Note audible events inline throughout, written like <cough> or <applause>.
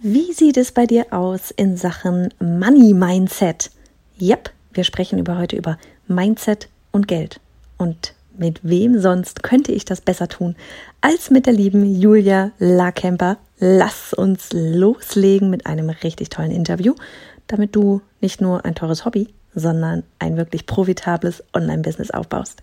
Wie sieht es bei dir aus in Sachen Money Mindset? Yep, wir sprechen über heute über Mindset und Geld. Und mit wem sonst könnte ich das besser tun als mit der lieben Julia Larkemper? Lass uns loslegen mit einem richtig tollen Interview, damit du nicht nur ein teures Hobby, sondern ein wirklich profitables Online-Business aufbaust.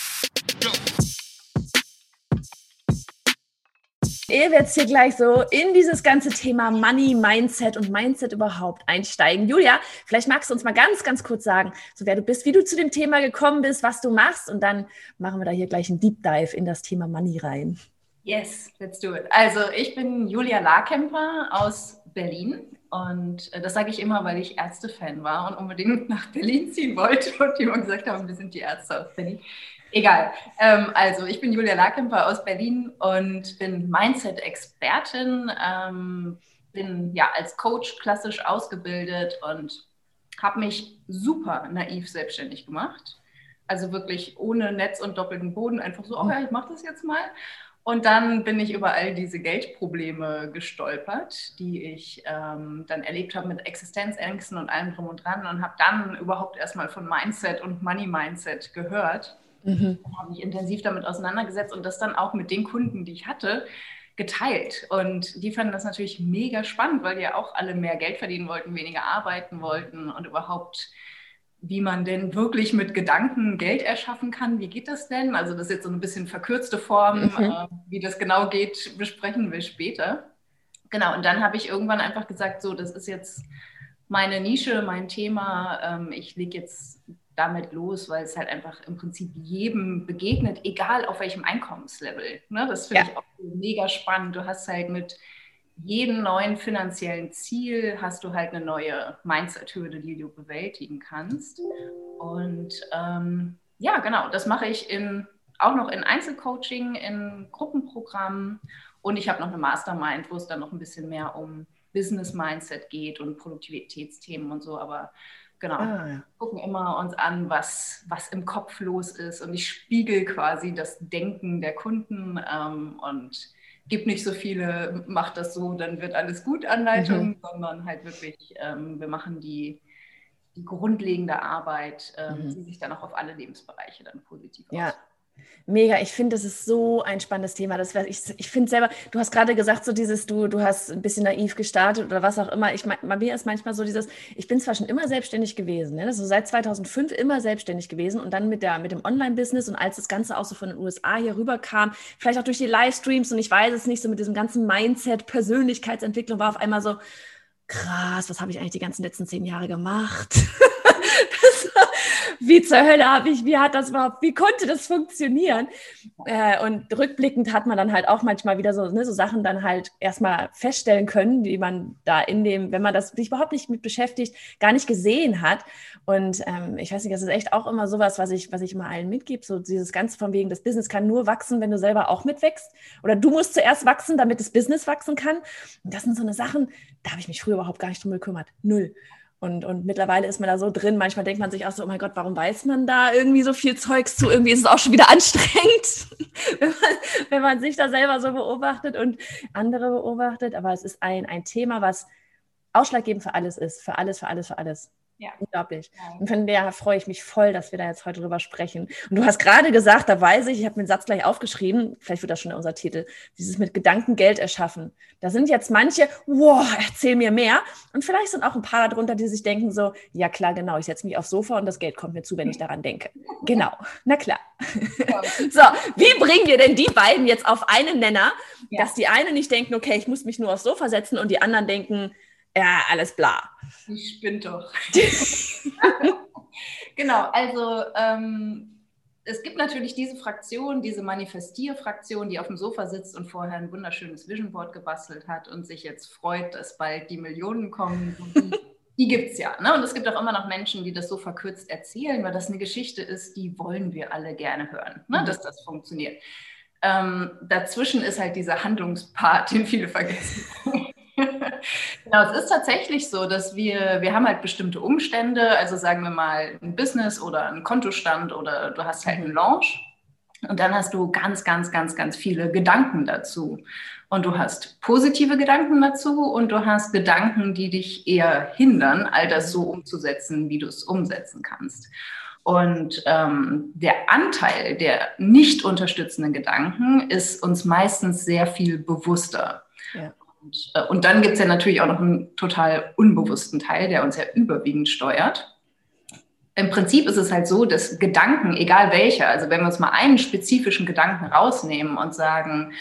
Ihr werdet hier gleich so in dieses ganze Thema Money, Mindset und Mindset überhaupt einsteigen. Julia, vielleicht magst du uns mal ganz, ganz kurz sagen, so wer du bist, wie du zu dem Thema gekommen bist, was du machst und dann machen wir da hier gleich einen Deep Dive in das Thema Money rein. Yes, let's do it. Also ich bin Julia Larkemper aus Berlin und äh, das sage ich immer, weil ich Ärzte-Fan war und unbedingt nach Berlin ziehen wollte <laughs> und die immer gesagt haben, wir sind die Ärzte aus Berlin. Egal. Ähm, also, ich bin Julia Larkemper aus Berlin und bin Mindset-Expertin, ähm, bin ja als Coach klassisch ausgebildet und habe mich super naiv selbstständig gemacht. Also wirklich ohne Netz und doppelten Boden, einfach so, oh ja, ich mache das jetzt mal. Und dann bin ich über all diese Geldprobleme gestolpert, die ich ähm, dann erlebt habe mit Existenzängsten und allem drum und dran und habe dann überhaupt erstmal von Mindset und Money Mindset gehört Mhm. Habe mich intensiv damit auseinandergesetzt und das dann auch mit den Kunden, die ich hatte, geteilt. Und die fanden das natürlich mega spannend, weil die ja auch alle mehr Geld verdienen wollten, weniger arbeiten wollten und überhaupt, wie man denn wirklich mit Gedanken Geld erschaffen kann. Wie geht das denn? Also das ist jetzt so ein bisschen verkürzte Form. Mhm. Äh, wie das genau geht, besprechen wir später. Genau, und dann habe ich irgendwann einfach gesagt, so, das ist jetzt meine Nische, mein Thema. Ähm, ich lege jetzt damit los, weil es halt einfach im Prinzip jedem begegnet, egal auf welchem Einkommenslevel. Ne? Das finde ja. ich auch mega spannend. Du hast halt mit jedem neuen finanziellen Ziel hast du halt eine neue Mindset-Hürde, die du bewältigen kannst. Und ähm, ja, genau, das mache ich in, auch noch in Einzelcoaching, in Gruppenprogrammen und ich habe noch eine Mastermind, wo es dann noch ein bisschen mehr um Business Mindset geht und Produktivitätsthemen und so, aber Genau. Ah, ja. Gucken immer uns an, was, was im Kopf los ist. Und ich spiegel quasi das Denken der Kunden ähm, und gebe nicht so viele, macht das so, dann wird alles gut Anleitungen, mhm. sondern halt wirklich, ähm, wir machen die, die grundlegende Arbeit, ähm, mhm. die sich dann auch auf alle Lebensbereiche dann positiv ja. Aus. Mega, ich finde, das ist so ein spannendes Thema. Das ich ich finde selber, du hast gerade gesagt, so dieses, du, du hast ein bisschen naiv gestartet oder was auch immer. Ich, bei mir ist manchmal so dieses, ich bin zwar schon immer selbstständig gewesen, ne? also seit 2005 immer selbstständig gewesen und dann mit, der, mit dem Online-Business und als das Ganze auch so von den USA hier rüberkam, vielleicht auch durch die Livestreams und ich weiß es nicht, so mit diesem ganzen Mindset, Persönlichkeitsentwicklung war auf einmal so, krass, was habe ich eigentlich die ganzen letzten zehn Jahre gemacht? <laughs> wie zur Hölle habe ich, wie hat das überhaupt, wie konnte das funktionieren? Äh, und rückblickend hat man dann halt auch manchmal wieder so, ne, so Sachen dann halt erstmal feststellen können, die man da in dem, wenn man das sich überhaupt nicht mit beschäftigt, gar nicht gesehen hat. Und ähm, ich weiß nicht, das ist echt auch immer sowas, was ich, was ich immer allen mitgebe, so dieses Ganze von wegen, das Business kann nur wachsen, wenn du selber auch mitwächst. Oder du musst zuerst wachsen, damit das Business wachsen kann. Und das sind so eine Sachen, da habe ich mich früher überhaupt gar nicht drum gekümmert. Null. Und, und mittlerweile ist man da so drin. Manchmal denkt man sich auch so, oh mein Gott, warum weiß man da irgendwie so viel Zeugs zu? Irgendwie ist es auch schon wieder <laughs> anstrengend, wenn, man, wenn man sich da selber so beobachtet und andere beobachtet. Aber es ist ein, ein Thema, was ausschlaggebend für alles ist. Für alles, für alles, für alles. Ja. Unglaublich. Und von der freue ich mich voll, dass wir da jetzt heute drüber sprechen. Und du hast gerade gesagt, da weiß ich, ich habe mir den Satz gleich aufgeschrieben, vielleicht wird das schon unser Titel, dieses mit Gedanken Geld erschaffen. Da sind jetzt manche, wow, erzähl mir mehr. Und vielleicht sind auch ein paar darunter, die sich denken so, ja klar, genau, ich setze mich aufs Sofa und das Geld kommt mir zu, wenn ich daran denke. <laughs> Genau, na klar. <laughs> so, wie bringen wir denn die beiden jetzt auf einen Nenner, ja. dass die einen nicht denken, okay, ich muss mich nur aufs Sofa setzen und die anderen denken, ja, alles bla. Ich spinnt doch. <laughs> genau, also ähm, es gibt natürlich diese Fraktion, diese Manifestierfraktion, die auf dem Sofa sitzt und vorher ein wunderschönes Vision Board gebastelt hat und sich jetzt freut, dass bald die Millionen kommen. Die, Die gibt es ja. Ne? Und es gibt auch immer noch Menschen, die das so verkürzt erzählen, weil das eine Geschichte ist, die wollen wir alle gerne hören, ne? Mhm. dass das funktioniert. Ähm, dazwischen ist halt dieser Handlungspart, den viele vergessen. <laughs> genau, es ist tatsächlich so, dass wir, wir haben halt bestimmte Umstände, also sagen wir mal ein Business oder ein Kontostand oder du hast halt einen Launch und dann hast du ganz, ganz, ganz, ganz viele Gedanken dazu. Und du hast positive Gedanken dazu und du hast Gedanken, die dich eher hindern, all das so umzusetzen, wie du es umsetzen kannst. Und ähm, der Anteil der nicht unterstützenden Gedanken ist uns meistens sehr viel bewusster. Ja. Und, äh, und dann gibt es ja natürlich auch noch einen total unbewussten Teil, der uns ja überwiegend steuert. Im Prinzip ist es halt so, dass Gedanken, egal welcher, also wenn wir uns mal einen spezifischen Gedanken rausnehmen und sagen,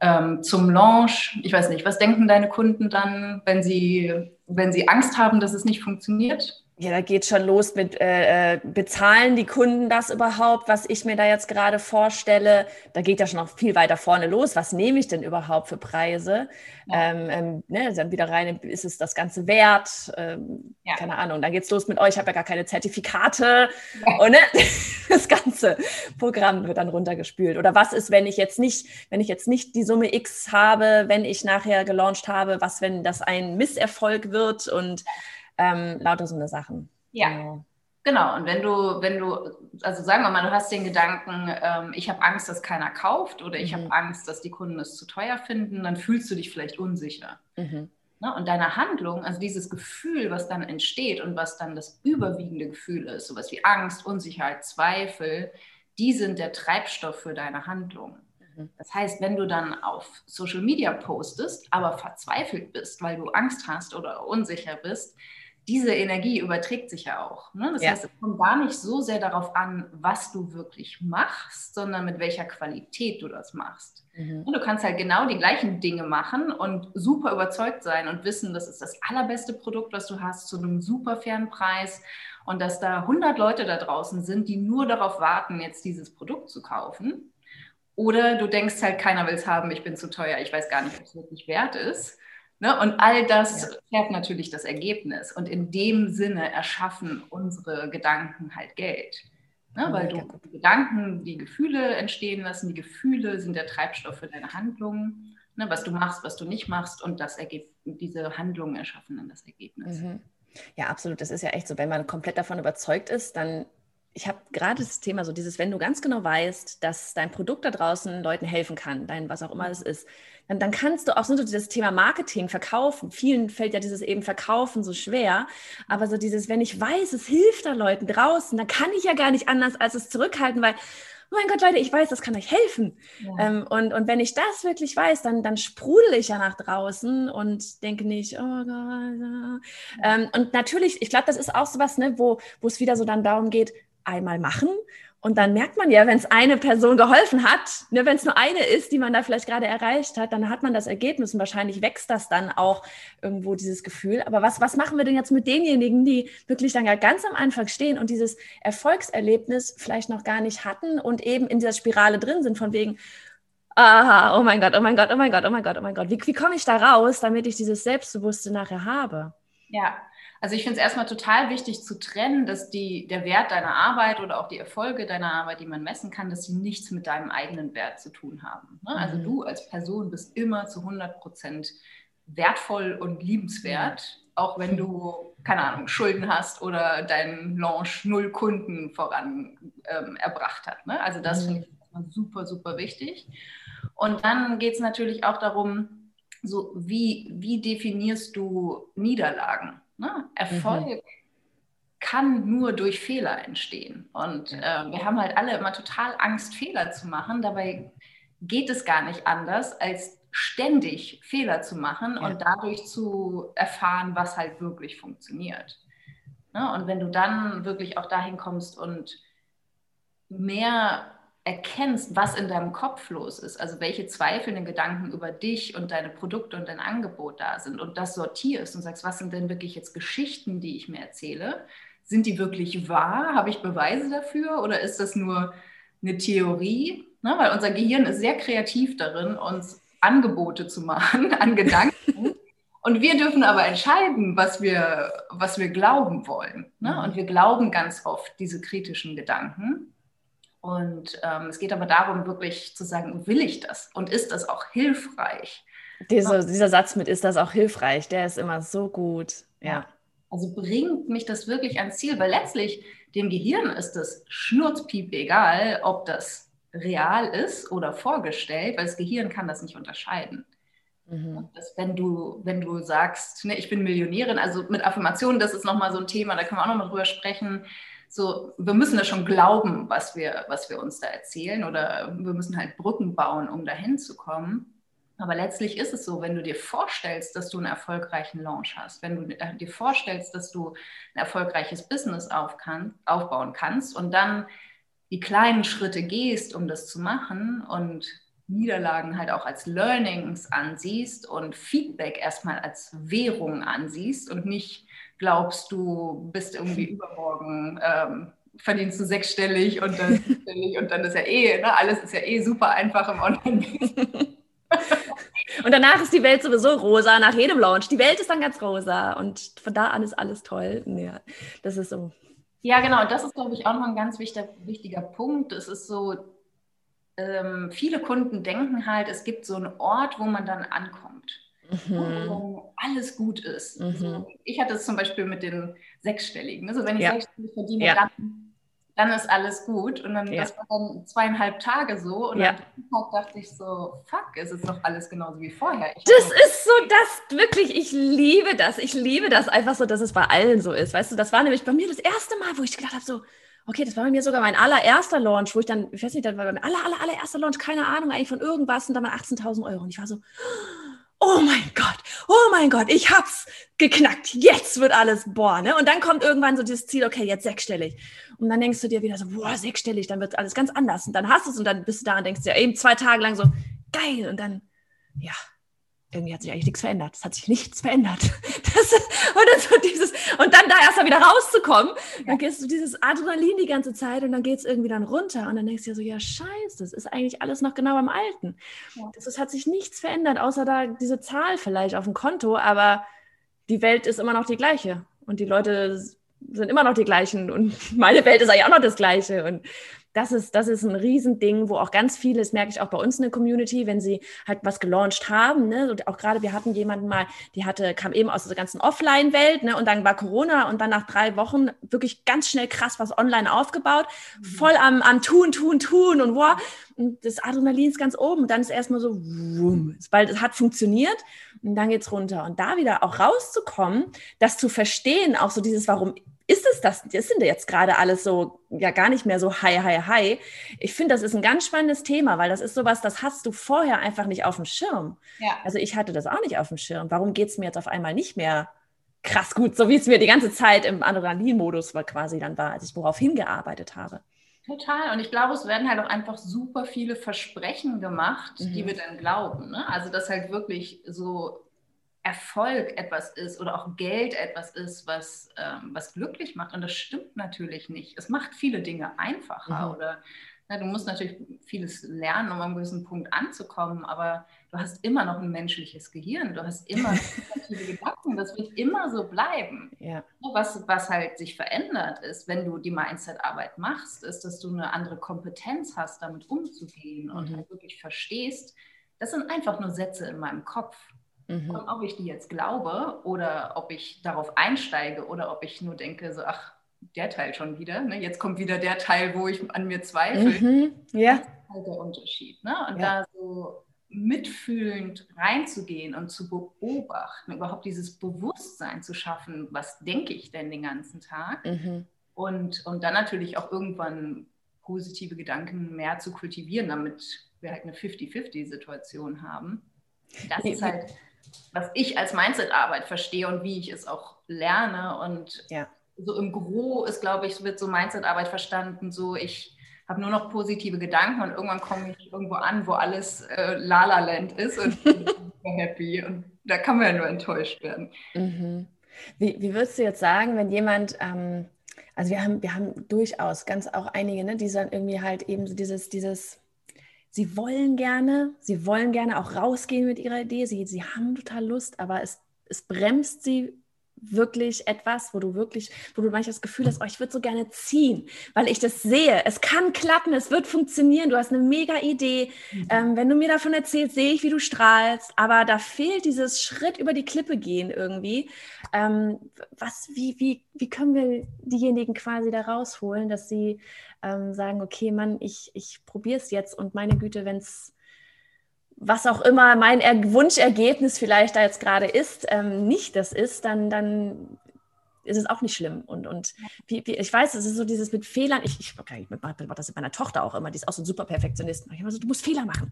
ähm, zum Launch, ich weiß nicht, was denken deine Kunden dann, wenn sie, wenn sie Angst haben, dass es nicht funktioniert? Ja, da geht schon los mit, äh, äh, bezahlen die Kunden das überhaupt, was ich mir da jetzt gerade vorstelle? Da geht ja schon noch viel weiter vorne los. Was nehme ich denn überhaupt für Preise? Ja. Ähm, ähm, ne, dann wieder rein, ist es das Ganze wert? Ähm, ja. Keine Ahnung. Dann geht's los mit euch, ich habe ja gar keine Zertifikate. Ja. Und ne, <laughs> das ganze Programm wird dann runtergespült. Oder was ist, wenn ich jetzt nicht, wenn ich jetzt nicht die Summe X habe, wenn ich nachher gelauncht habe, was, wenn das ein Misserfolg wird und ähm, lauter so eine Sachen. Ja. Genau. Genau, und wenn du, wenn du, also sagen wir mal, du hast den Gedanken, ähm, ich habe Angst, dass keiner kauft oder ich mhm. habe Angst, dass die Kunden es zu teuer finden, dann fühlst du dich vielleicht unsicher. Mhm. Ne? Und deine Handlung, also dieses Gefühl, was dann entsteht und was dann das überwiegende Gefühl ist, sowas wie Angst, Unsicherheit, Zweifel, die sind der Treibstoff für deine Handlung. Mhm. Das heißt, wenn du dann auf Social Media postest, aber verzweifelt bist, weil du Angst hast oder unsicher bist, diese Energie überträgt sich ja auch. Ne? Das ja. heißt, es kommt gar nicht so sehr darauf an, was du wirklich machst, sondern mit welcher Qualität du das machst. Mhm. Du kannst halt genau die gleichen Dinge machen und super überzeugt sein und wissen, das ist das allerbeste Produkt, was du hast, zu einem super fairen Preis und dass da 100 Leute da draußen sind, die nur darauf warten, jetzt dieses Produkt zu kaufen. Oder du denkst halt, keiner will es haben, ich bin zu teuer, ich weiß gar nicht, ob es wirklich wert ist. Ne? Und all das ja. fährt natürlich das Ergebnis. Und in dem Sinne erschaffen unsere Gedanken halt Geld. Ne? Weil du die Gedanken, die Gefühle entstehen lassen, die Gefühle sind der Treibstoff für deine Handlungen. Ne? Was du machst, was du nicht machst und das Ergeb diese Handlungen erschaffen dann das Ergebnis. Mhm. Ja, absolut. Das ist ja echt so. Wenn man komplett davon überzeugt ist, dann ich habe gerade das Thema, so dieses, wenn du ganz genau weißt, dass dein Produkt da draußen Leuten helfen kann, dein was auch immer es ist, dann, dann kannst du auch so dieses Thema Marketing, Verkaufen. Vielen fällt ja dieses eben Verkaufen so schwer. Aber so dieses, wenn ich weiß, es hilft da Leuten draußen, dann kann ich ja gar nicht anders als es zurückhalten, weil oh mein Gott, Leute, ich weiß, das kann euch helfen. Ja. Ähm, und, und wenn ich das wirklich weiß, dann, dann sprudel ich ja nach draußen und denke nicht, oh Gott. Ja. Ähm, und natürlich, ich glaube, das ist auch so was, ne, wo, wo es wieder so dann darum geht, einmal machen. Und dann merkt man ja, wenn es eine Person geholfen hat, ne, wenn es nur eine ist, die man da vielleicht gerade erreicht hat, dann hat man das Ergebnis und wahrscheinlich wächst das dann auch irgendwo dieses Gefühl. Aber was, was machen wir denn jetzt mit denjenigen, die wirklich dann ja ganz am Anfang stehen und dieses Erfolgserlebnis vielleicht noch gar nicht hatten und eben in dieser Spirale drin sind von wegen, aha, oh mein Gott, oh mein Gott, oh mein Gott, oh mein Gott, oh mein Gott, wie, wie komme ich da raus, damit ich dieses Selbstbewusste nachher habe? Ja, also ich finde es erstmal total wichtig zu trennen, dass die, der Wert deiner Arbeit oder auch die Erfolge deiner Arbeit, die man messen kann, dass sie nichts mit deinem eigenen Wert zu tun haben. Ne? Also mhm. du als Person bist immer zu 100 Prozent wertvoll und liebenswert, auch wenn du, keine Ahnung, Schulden hast oder dein Launch null Kunden voran ähm, erbracht hat. Ne? Also das mhm. finde ich super, super wichtig. Und dann geht es natürlich auch darum, so wie, wie definierst du Niederlagen? Ne? Erfolg mhm. kann nur durch Fehler entstehen. Und äh, wir haben halt alle immer total Angst, Fehler zu machen. Dabei geht es gar nicht anders, als ständig Fehler zu machen ja. und dadurch zu erfahren, was halt wirklich funktioniert. Ne? Und wenn du dann wirklich auch dahin kommst und mehr erkennst, was in deinem Kopf los ist, also welche zweifelnden Gedanken über dich und deine Produkte und dein Angebot da sind und das sortierst und sagst, was sind denn wirklich jetzt Geschichten, die ich mir erzähle? Sind die wirklich wahr? Habe ich Beweise dafür oder ist das nur eine Theorie? Ne? Weil unser Gehirn ist sehr kreativ darin, uns Angebote zu machen <laughs> an Gedanken Und wir dürfen aber entscheiden, was wir, was wir glauben wollen. Ne? Mhm. Und wir glauben ganz oft diese kritischen Gedanken. Und ähm, es geht aber darum, wirklich zu sagen, will ich das? Und ist das auch hilfreich? Diese, dieser Satz mit, ist das auch hilfreich? Der ist immer so gut. Ja. Also bringt mich das wirklich ans Ziel? Weil letztlich dem Gehirn ist es schnurzpiep egal, ob das real ist oder vorgestellt, weil das Gehirn kann das nicht unterscheiden. Mhm. Dass, wenn, du, wenn du sagst, ne, ich bin Millionärin, also mit Affirmationen, das ist nochmal so ein Thema, da können wir auch nochmal drüber sprechen. So, wir müssen das schon glauben, was wir, was wir uns da erzählen, oder wir müssen halt Brücken bauen, um dahin zu kommen. Aber letztlich ist es so, wenn du dir vorstellst, dass du einen erfolgreichen Launch hast, wenn du dir vorstellst, dass du ein erfolgreiches Business auf kann, aufbauen kannst und dann die kleinen Schritte gehst, um das zu machen und Niederlagen halt auch als Learnings ansiehst und Feedback erstmal als Währung ansiehst und nicht glaubst, du bist irgendwie <laughs> übermorgen, ähm, verdienst du sechsstellig und dann und dann ist ja eh, ne, alles ist ja eh super einfach im Online-Business. und danach ist die Welt sowieso rosa, nach jedem Launch. Die Welt ist dann ganz rosa und von da an ist alles toll. Ja, das ist so. Ja, genau. Und das ist, glaube ich, auch noch ein ganz wichtiger, wichtiger Punkt. Es ist so, ähm, viele Kunden denken halt, es gibt so einen Ort, wo man dann ankommt. Mhm. Wo alles gut ist. Mhm. So, ich hatte es zum Beispiel mit den Sechsstelligen. Also wenn ich ja. sechsstellig verdiene, ja. dann, dann ist alles gut. Und dann, ja. das war dann zweieinhalb Tage so. Und ja. Tag dachte ich so, fuck, ist es noch alles genauso wie vorher. Ich das ist so das, wirklich, ich liebe das. Ich liebe das einfach so, dass es bei allen so ist. Weißt du, das war nämlich bei mir das erste Mal, wo ich gedacht habe, so, okay, das war bei mir sogar mein allererster Launch, wo ich dann, ich weiß nicht, das war mein aller, aller, allererster Launch, keine Ahnung eigentlich von irgendwas und dann mal 18.000 Euro. Und ich war so, oh mein Gott, oh mein Gott, ich hab's geknackt, jetzt wird alles, boah, ne? Und dann kommt irgendwann so dieses Ziel, okay, jetzt sechsstellig. Und dann denkst du dir wieder so, boah, sechsstellig, dann wird alles ganz anders. Und dann hast du es und dann bist du da und denkst dir eben zwei Tage lang so, geil. Und dann, ja, irgendwie hat sich eigentlich nichts verändert. Es hat sich nichts verändert. <laughs> Das, und, so dieses, und dann da erst mal wieder rauszukommen, dann gehst du dieses Adrenalin die ganze Zeit und dann geht es irgendwie dann runter und dann denkst du dir so, ja scheiße, das ist eigentlich alles noch genau beim Alten. Ja. Das, das hat sich nichts verändert, außer da diese Zahl vielleicht auf dem Konto, aber die Welt ist immer noch die gleiche und die Leute sind immer noch die gleichen und <laughs> meine Welt ist eigentlich auch noch das gleiche und das ist, das ist ein Riesending, wo auch ganz viele, das merke ich auch bei uns in der Community, wenn sie halt was gelauncht haben, ne, und auch gerade wir hatten jemanden mal, die hatte, kam eben aus der ganzen Offline-Welt, ne, und dann war Corona und dann nach drei Wochen wirklich ganz schnell krass was online aufgebaut, mhm. voll am, am Tun, Tun, Tun und wow, und das Adrenalin ist ganz oben und dann ist erstmal so, weil es hat funktioniert und dann geht's runter und da wieder auch rauszukommen, das zu verstehen, auch so dieses, warum ist es das, das sind jetzt gerade alles so, ja gar nicht mehr so hi, hi, hi. Ich finde, das ist ein ganz spannendes Thema, weil das ist sowas, das hast du vorher einfach nicht auf dem Schirm. Ja. Also ich hatte das auch nicht auf dem Schirm. Warum geht es mir jetzt auf einmal nicht mehr krass gut, so wie es mir die ganze Zeit im Adrenalin-Modus war quasi dann war, als ich worauf hingearbeitet habe. Total. Und ich glaube, es werden halt auch einfach super viele Versprechen gemacht, mhm. die wir dann glauben. Ne? Also, dass halt wirklich so Erfolg etwas ist oder auch Geld etwas ist, was, ähm, was glücklich macht. Und das stimmt natürlich nicht. Es macht viele Dinge einfacher mhm. oder na, du musst natürlich vieles lernen, um an einem gewissen Punkt anzukommen, aber du hast immer noch ein menschliches Gehirn, du hast immer <laughs> viele Gedanken, das wird immer so bleiben. Ja. Was, was halt sich verändert ist, wenn du die Mindset-Arbeit machst, ist, dass du eine andere Kompetenz hast, damit umzugehen mhm. und halt wirklich verstehst, das sind einfach nur Sätze in meinem Kopf. Mhm. Und ob ich die jetzt glaube oder ob ich darauf einsteige oder ob ich nur denke, so, ach, der Teil schon wieder, ne? jetzt kommt wieder der Teil, wo ich an mir zweifle. Mhm. Ja. Das ist halt der Unterschied. Ne? Und ja. da so mitfühlend reinzugehen und zu beobachten, überhaupt dieses Bewusstsein zu schaffen, was denke ich denn den ganzen Tag? Mhm. Und, und dann natürlich auch irgendwann positive Gedanken mehr zu kultivieren, damit wir halt eine 50-50-Situation haben. Das ist halt was ich als Mindset-Arbeit verstehe und wie ich es auch lerne. Und ja. So im Gro ist, glaube ich, wird so Mindset-Arbeit verstanden, so ich habe nur noch positive Gedanken und irgendwann komme ich irgendwo an, wo alles äh, Lala-Land ist und bin <laughs> happy. Und da kann man ja nur enttäuscht werden. Mhm. Wie, wie würdest du jetzt sagen, wenn jemand, ähm, also wir haben, wir haben durchaus ganz auch einige, ne, die dann irgendwie halt eben so dieses, dieses sie wollen gerne, sie wollen gerne auch rausgehen mit ihrer Idee, sie, sie haben total Lust, aber es es bremst sie wirklich etwas, wo du wirklich, wo du manchmal das Gefühl hast, oh, ich würde so gerne ziehen, weil ich das sehe. Es kann klappen, es wird funktionieren. Du hast eine mega Idee. Mhm. Ähm, wenn du mir davon erzählst, sehe ich, wie du strahlst. Aber da fehlt dieses Schritt über die Klippe gehen irgendwie. Ähm, was, wie, wie, wie können wir diejenigen quasi da rausholen, dass sie ähm, sagen, okay, Mann, ich, ich probiere es jetzt und meine Güte, wenn es was auch immer mein er Wunschergebnis vielleicht da jetzt gerade ist, ähm, nicht das ist, dann, dann ist es auch nicht schlimm. Und, und wie, wie, ich weiß, es ist so dieses mit Fehlern. Ich, ich, okay, ich mache das mit meiner Tochter auch immer, die ist auch so ein super Perfektionist. Ich immer so, du musst Fehler machen.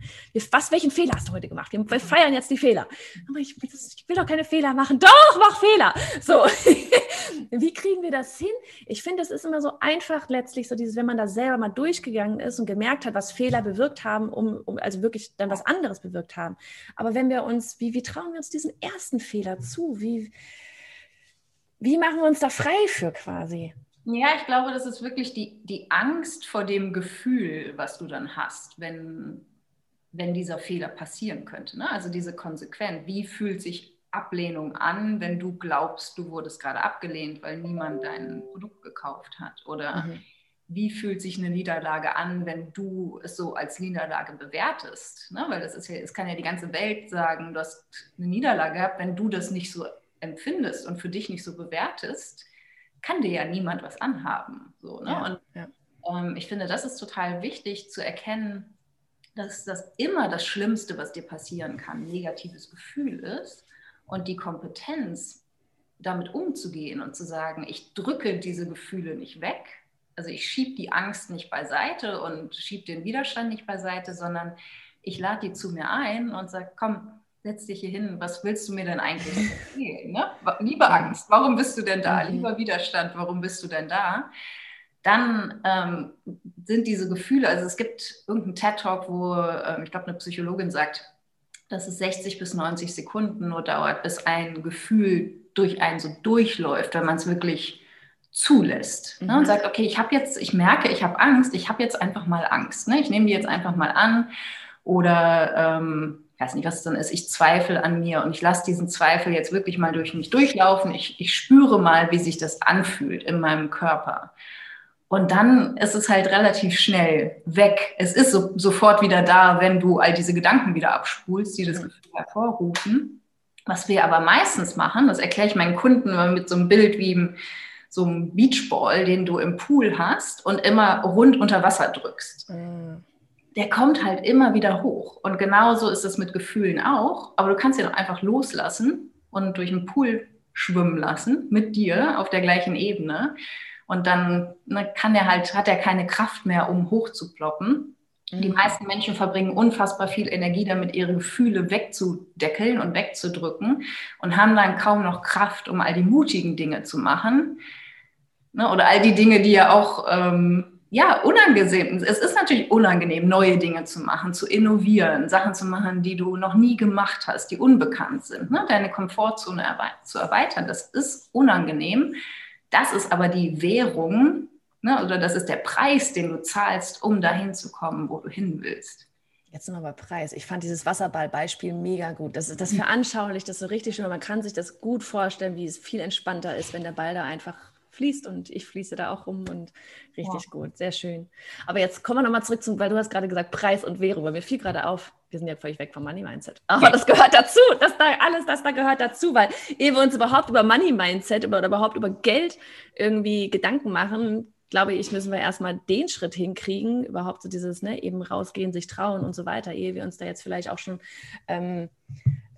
Was, welchen Fehler hast du heute gemacht? Wir feiern jetzt die Fehler. Aber ich, ich will doch keine Fehler machen. Doch, mach Fehler. So, <laughs> wie kriegen wir das hin? Ich finde, es ist immer so einfach letztlich, so dieses, wenn man da selber mal durchgegangen ist und gemerkt hat, was Fehler bewirkt haben, um, um also wirklich dann was anderes bewirkt haben. Aber wenn wir uns, wie, wie trauen wir uns diesen ersten Fehler zu? Wie, wie machen wir uns da frei für quasi? Ja, ich glaube, das ist wirklich die, die Angst vor dem Gefühl, was du dann hast, wenn, wenn dieser Fehler passieren könnte. Ne? Also diese Konsequenz. Wie fühlt sich Ablehnung an, wenn du glaubst, du wurdest gerade abgelehnt, weil niemand dein Produkt gekauft hat? Oder mhm. wie fühlt sich eine Niederlage an, wenn du es so als Niederlage bewertest? Ne? Weil das ist ja, es kann ja die ganze Welt sagen, du hast eine Niederlage gehabt, wenn du das nicht so empfindest und für dich nicht so bewertest, kann dir ja niemand was anhaben. So, ne? ja, und ja. Ähm, ich finde, das ist total wichtig zu erkennen, dass das immer das Schlimmste, was dir passieren kann, negatives Gefühl ist und die Kompetenz, damit umzugehen und zu sagen, ich drücke diese Gefühle nicht weg, also ich schiebe die Angst nicht beiseite und schiebe den Widerstand nicht beiseite, sondern ich lade die zu mir ein und sage, komm, setz dich hier hin, was willst du mir denn eigentlich <laughs> erzählen? Ne? Liebe Angst, warum bist du denn da? Mhm. Lieber Widerstand, warum bist du denn da? Dann ähm, sind diese Gefühle, also es gibt irgendeinen TED-Talk, wo ähm, ich glaube, eine Psychologin sagt, dass es 60 bis 90 Sekunden nur dauert, bis ein Gefühl durch einen so durchläuft, wenn man es wirklich zulässt mhm. ne, und mhm. sagt, okay, ich habe jetzt, ich merke, ich habe Angst, ich habe jetzt einfach mal Angst. Ne? Ich nehme die jetzt einfach mal an oder ähm, ich weiß nicht, was es dann ist, ich zweifle an mir und ich lasse diesen Zweifel jetzt wirklich mal durch mich durchlaufen. Ich, ich spüre mal, wie sich das anfühlt in meinem Körper. Und dann ist es halt relativ schnell weg. Es ist so, sofort wieder da, wenn du all diese Gedanken wieder abspulst, die das Gefühl hervorrufen. Was wir aber meistens machen, das erkläre ich meinen Kunden mit so einem Bild wie so einem Beachball, den du im Pool hast und immer rund unter Wasser drückst. Mhm der kommt halt immer wieder hoch. Und genauso ist es mit Gefühlen auch. Aber du kannst ihn auch einfach loslassen und durch den Pool schwimmen lassen mit dir auf der gleichen Ebene. Und dann ne, kann er halt, hat er keine Kraft mehr, um hochzuploppen. Mhm. Die meisten Menschen verbringen unfassbar viel Energie damit, ihre Gefühle wegzudeckeln und wegzudrücken und haben dann kaum noch Kraft, um all die mutigen Dinge zu machen. Ne, oder all die Dinge, die ja auch ähm, ja, unangenehm. Es ist natürlich unangenehm, neue Dinge zu machen, zu innovieren, Sachen zu machen, die du noch nie gemacht hast, die unbekannt sind. Ne? Deine Komfortzone zu erweitern, das ist unangenehm. Das ist aber die Währung ne? oder das ist der Preis, den du zahlst, um dahin zu kommen, wo du hin willst. Jetzt nochmal Preis. Ich fand dieses Wasserballbeispiel mega gut. Das, das veranschaulicht das so richtig schön. Man kann sich das gut vorstellen, wie es viel entspannter ist, wenn der Ball da einfach fließt und ich fließe da auch rum und richtig ja. gut, sehr schön. Aber jetzt kommen wir nochmal zurück zum, weil du hast gerade gesagt Preis und Währung, weil mir fiel gerade auf, wir sind ja völlig weg vom Money Mindset. Aber das gehört dazu, das da alles, das da gehört dazu, weil ehe wir uns überhaupt über Money Mindset oder überhaupt über Geld irgendwie Gedanken machen, glaube ich, müssen wir erstmal den Schritt hinkriegen, überhaupt so dieses, ne, eben rausgehen, sich trauen und so weiter, ehe wir uns da jetzt vielleicht auch schon ähm,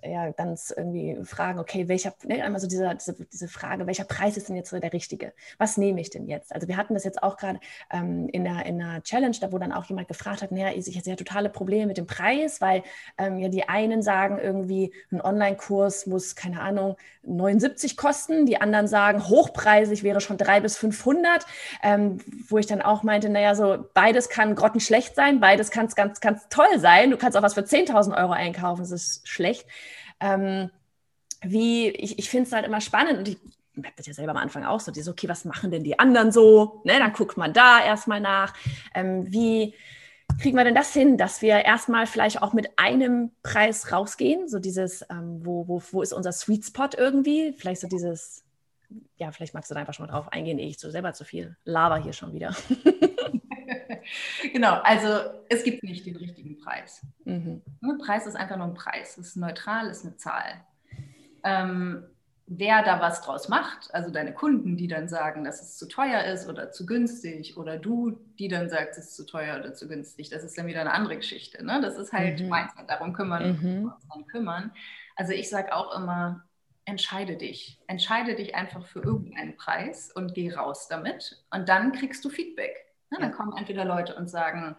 ja, ganz irgendwie fragen, okay, welcher, ne, einmal so diese, diese, diese, Frage, welcher Preis ist denn jetzt so der richtige? Was nehme ich denn jetzt? Also wir hatten das jetzt auch gerade ähm, in, der, in einer Challenge, da wo dann auch jemand gefragt hat, naja, ich habe ja totale Probleme mit dem Preis, weil ähm, ja die einen sagen irgendwie, ein Online-Kurs muss, keine Ahnung, 79 kosten, die anderen sagen, hochpreisig wäre schon 300 bis 500, ähm, wo ich dann auch meinte, naja, so beides kann grottenschlecht sein, beides kann ganz, ganz toll sein, du kannst auch was für 10.000 Euro einkaufen, das ist schlecht ähm, wie, ich, ich finde es halt immer spannend und ich habe das ja selber am Anfang auch so, die so, okay, was machen denn die anderen so? Ne, dann guckt man da erstmal nach. Ähm, wie, kriegen wir denn das hin, dass wir erstmal vielleicht auch mit einem Preis rausgehen? So dieses, ähm, wo, wo, wo ist unser Sweet Spot irgendwie? Vielleicht so dieses, ja, vielleicht magst du da einfach schon mal drauf eingehen, ehe ich so selber zu viel laber hier schon wieder. <laughs> <laughs> genau, also es gibt nicht den richtigen Preis. Mhm. Ein Preis ist einfach nur ein Preis. Es ist neutral, ist eine Zahl. Ähm, wer da was draus macht, also deine Kunden, die dann sagen, dass es zu teuer ist oder zu günstig, oder du, die dann sagst, es ist zu teuer oder zu günstig, das ist dann wieder eine andere Geschichte. Ne? Das ist halt mhm. meins, darum kümmern, mhm. uns dann kümmern. Also ich sage auch immer, entscheide dich. Entscheide dich einfach für irgendeinen Preis und geh raus damit. Und dann kriegst du Feedback. Ne? Dann kommen entweder Leute und sagen,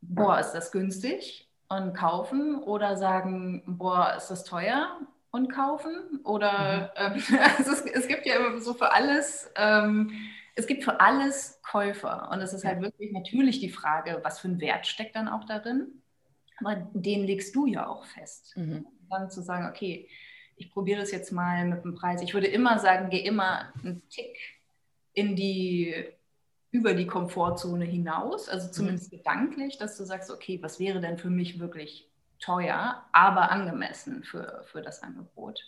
boah, ist das günstig und kaufen oder sagen, boah, ist das teuer und kaufen? Oder mhm. ähm, also <laughs> es, es, gibt ja immer so für alles, ähm, es gibt für alles Käufer. Und es ist halt wirklich natürlich die Frage, was für ein Wert steckt dann auch darin. Aber den legst du ja auch fest. Mhm. Dann zu sagen, okay, ich probiere das jetzt mal mit dem Preis. Ich würde immer sagen, geh immer einen Tick in die über die Komfortzone hinaus, also mhm. zumindest mhm. gedanklich, dass du sagst, okay, was wäre denn für mich wirklich teuer, aber angemessen für, für das Angebot.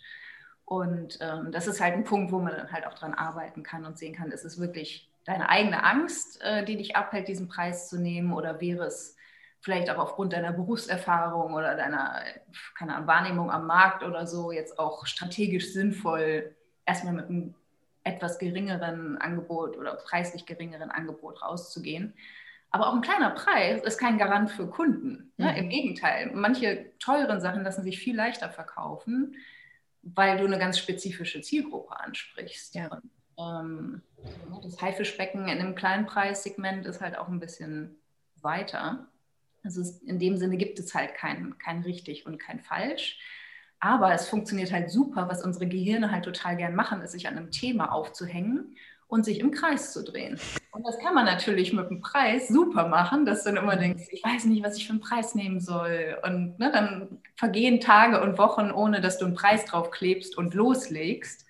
Und ähm, das ist halt ein Punkt, wo man dann halt auch dran arbeiten kann und sehen kann, ist es wirklich deine eigene Angst, äh, die dich abhält, diesen Preis zu nehmen, oder wäre es vielleicht auch aufgrund deiner Berufserfahrung oder deiner keine Ahnung, Wahrnehmung am Markt oder so jetzt auch strategisch sinnvoll, erstmal mit einem etwas geringeren Angebot oder preislich geringeren Angebot rauszugehen. Aber auch ein kleiner Preis ist kein Garant für Kunden. Ne? Mhm. Im Gegenteil, manche teuren Sachen lassen sich viel leichter verkaufen, weil du eine ganz spezifische Zielgruppe ansprichst. Ja. Und, ähm, das Haifischbecken in einem kleinen Preissegment ist halt auch ein bisschen weiter. Also in dem Sinne gibt es halt kein, kein richtig und kein falsch. Aber es funktioniert halt super, was unsere Gehirne halt total gern machen, ist sich an einem Thema aufzuhängen und sich im Kreis zu drehen. Und das kann man natürlich mit dem Preis super machen, dass du dann immer denkst, ich weiß nicht, was ich für einen Preis nehmen soll. Und ne, dann vergehen Tage und Wochen, ohne dass du einen Preis drauf klebst und loslegst.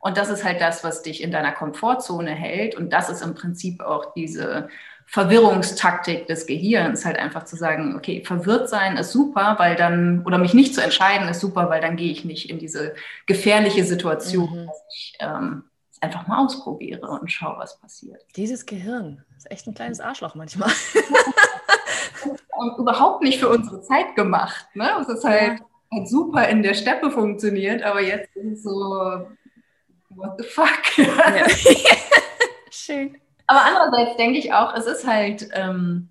Und das ist halt das, was dich in deiner Komfortzone hält. Und das ist im Prinzip auch diese Verwirrungstaktik des Gehirns, halt einfach zu sagen, okay, verwirrt sein ist super, weil dann, oder mich nicht zu entscheiden ist super, weil dann gehe ich nicht in diese gefährliche Situation, mhm. dass ich ähm, einfach mal ausprobiere und schaue, was passiert. Dieses Gehirn ist echt ein kleines Arschloch manchmal. <laughs> überhaupt nicht für unsere Zeit gemacht. Ne? Es ist halt, ja. halt super in der Steppe funktioniert, aber jetzt ist es so, what the fuck? Ja. <laughs> <laughs> Schön. Aber andererseits denke ich auch, es ist halt, ähm,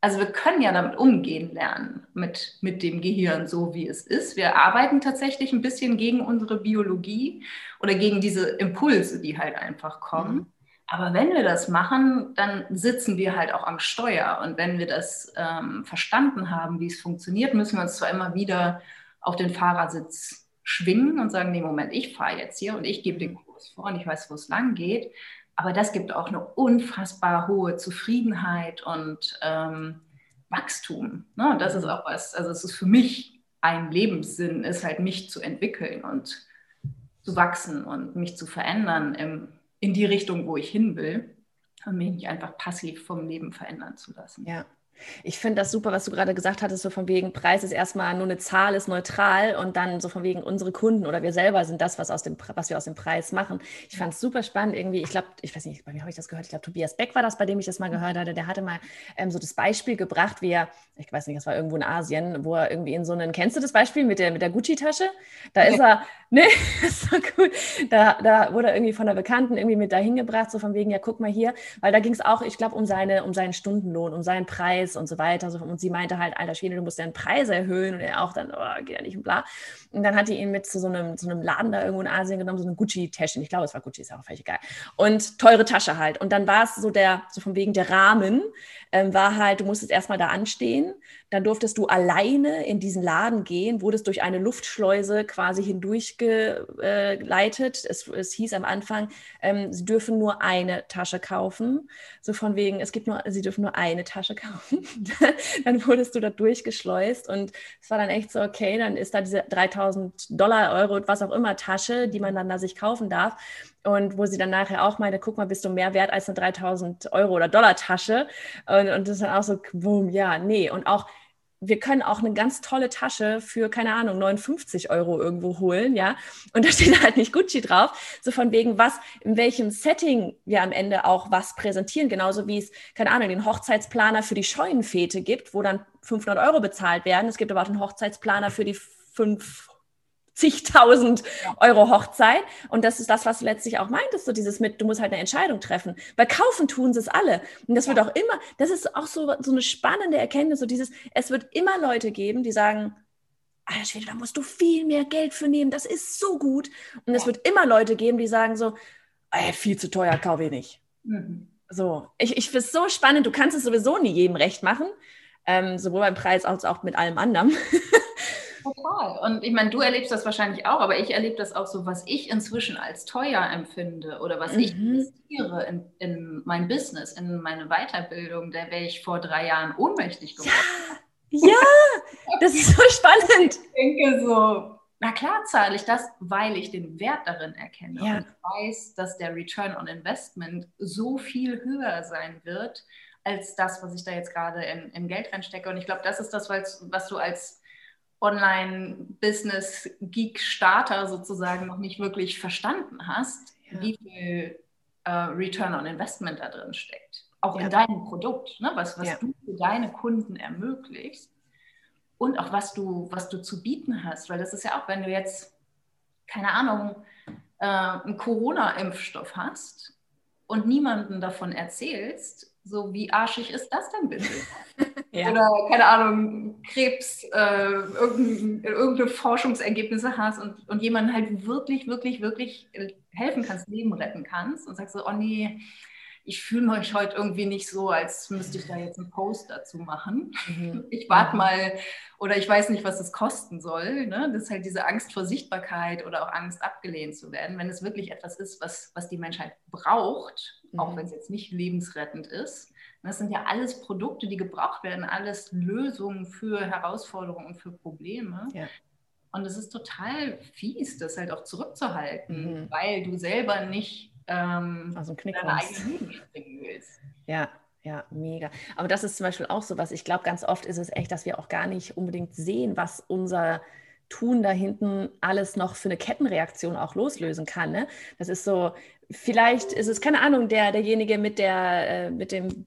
also wir können ja damit umgehen lernen, mit, mit dem Gehirn so wie es ist. Wir arbeiten tatsächlich ein bisschen gegen unsere Biologie oder gegen diese Impulse, die halt einfach kommen. Mhm. Aber wenn wir das machen, dann sitzen wir halt auch am Steuer. Und wenn wir das ähm, verstanden haben, wie es funktioniert, müssen wir uns zwar immer wieder auf den Fahrersitz schwingen und sagen, nee, Moment, ich fahre jetzt hier und ich gebe den Kurs vor und ich weiß, wo es lang geht. Aber das gibt auch eine unfassbar hohe Zufriedenheit und ähm, Wachstum. Ne? Das ist auch was, also es ist für mich ein Lebenssinn, ist halt mich zu entwickeln und zu wachsen und mich zu verändern im, in die Richtung, wo ich hin will und mich nicht einfach passiv vom Leben verändern zu lassen. Ja, ich finde das super, was du gerade gesagt hattest, so von wegen Preis ist erstmal nur eine Zahl, ist neutral und dann so von wegen unsere Kunden oder wir selber sind das, was, aus dem, was wir aus dem Preis machen. Ich fand es super spannend irgendwie. Ich glaube, ich weiß nicht, bei mir habe ich das gehört. Ich glaube, Tobias Beck war das, bei dem ich das mal gehört hatte. Der hatte mal ähm, so das Beispiel gebracht, wie er, ich weiß nicht, das war irgendwo in Asien, wo er irgendwie in so einen, kennst du das Beispiel mit der, mit der Gucci-Tasche? Da ist er, ne, das war cool. Da, da wurde er irgendwie von einer Bekannten irgendwie mit dahin gebracht, so von wegen, ja, guck mal hier, weil da ging es auch, ich glaube, um, seine, um seinen Stundenlohn, um seinen Preis Preis und so weiter. Und sie meinte halt, alter Schwede, du musst deinen Preis erhöhen. Und er auch dann, oh, geht ja nicht und bla. Und dann hat die ihn mit zu so einem, zu einem Laden da irgendwo in Asien genommen, so ein Gucci-Täschchen. Ich glaube, es war Gucci, ist auch völlig egal. Und teure Tasche halt. Und dann war es so der, so von wegen der Rahmen, ähm, war halt, du musstest erstmal da anstehen, dann durftest du alleine in diesen Laden gehen, wurdest durch eine Luftschleuse quasi hindurchgeleitet. Es, es hieß am Anfang, ähm, sie dürfen nur eine Tasche kaufen. So von wegen, es gibt nur, sie dürfen nur eine Tasche <laughs> kaufen. dann wurdest du da durchgeschleust und es war dann echt so, okay, dann ist da diese 3000 3000 Dollar, Euro, was auch immer Tasche, die man dann da sich kaufen darf. Und wo sie dann nachher auch meinte, guck mal, bist du mehr wert als eine 3000 Euro oder Dollar Tasche? Und, und das ist dann auch so, boom, ja, nee. Und auch wir können auch eine ganz tolle Tasche für, keine Ahnung, 59 Euro irgendwo holen, ja. Und <laughs> da steht halt nicht Gucci drauf. So von wegen, was, in welchem Setting wir am Ende auch was präsentieren. Genauso wie es, keine Ahnung, den Hochzeitsplaner für die Scheunenfete gibt, wo dann 500 Euro bezahlt werden. Es gibt aber auch den Hochzeitsplaner für die fünf zigtausend Euro Hochzeit. Und das ist das, was du letztlich auch meintest, so dieses mit, du musst halt eine Entscheidung treffen. Weil kaufen tun sie es alle. Und das wird auch immer, das ist auch so, so eine spannende Erkenntnis, so dieses, es wird immer Leute geben, die sagen, Alter Schwede, da musst du viel mehr Geld für nehmen, das ist so gut. Und es wird immer Leute geben, die sagen so, viel zu teuer, kaufe ich nicht. Mhm. So, ich, ich finde es so spannend, du kannst es sowieso nie jedem recht machen, ähm, sowohl beim Preis als auch mit allem anderen. <laughs> Total. Und ich meine, du erlebst das wahrscheinlich auch, aber ich erlebe das auch so, was ich inzwischen als teuer empfinde oder was mhm. ich investiere in, in, mein Business, in meine Weiterbildung, da wäre ich vor drei Jahren ohnmächtig geworden. Ja, ja das ist so spannend. Ich denke so, na klar zahle ich das, weil ich den Wert darin erkenne ja. und weiß, dass der Return on Investment so viel höher sein wird, als das, was ich da jetzt gerade in, in Geld reinstecke. Und ich glaube, das ist das, was du als Online-Business-Geek-Starter sozusagen noch nicht wirklich verstanden hast, ja. wie viel äh, Return on Investment da drin steckt. Auch ja. in deinem Produkt, ne? was, was ja. du für deine Kunden ermöglicht und auch was du, was du zu bieten hast. Weil das ist ja auch, wenn du jetzt, keine Ahnung, äh, einen Corona-Impfstoff hast und niemanden davon erzählst, so wie arschig ist das denn bitte? <laughs> ja. Oder keine Ahnung, Krebs, äh, irgendein, irgendeine Forschungsergebnisse hast und, und jemandem halt wirklich, wirklich, wirklich helfen kannst, Leben retten kannst und sagst so, oh nee, ich fühle mich heute irgendwie nicht so, als müsste ich da jetzt einen Post dazu machen. Mhm. <laughs> Ich warte mhm. mal oder ich weiß nicht, was es kosten soll. Ne? Das ist halt diese Angst vor Sichtbarkeit oder auch Angst, abgelehnt zu werden. Wenn es wirklich etwas ist, was, was die Menschheit braucht, mhm. auch wenn es jetzt nicht lebensrettend ist. Das sind ja alles Produkte, die gebraucht werden, alles Lösungen für Herausforderungen und für Probleme. Ja. Und es ist total fies, das halt auch zurückzuhalten, mhm. weil du selber nicht ähm, also deine eigenen Hüten springen willst. Ja, ja, mega. Aber das ist zum Beispiel auch so was. Ich glaube, ganz oft ist es echt, dass wir auch gar nicht unbedingt sehen, was unser Tun da hinten alles noch für eine Kettenreaktion auch loslösen kann. Ne? Das ist so, vielleicht ist es, keine Ahnung, der, derjenige mit der, äh, mit dem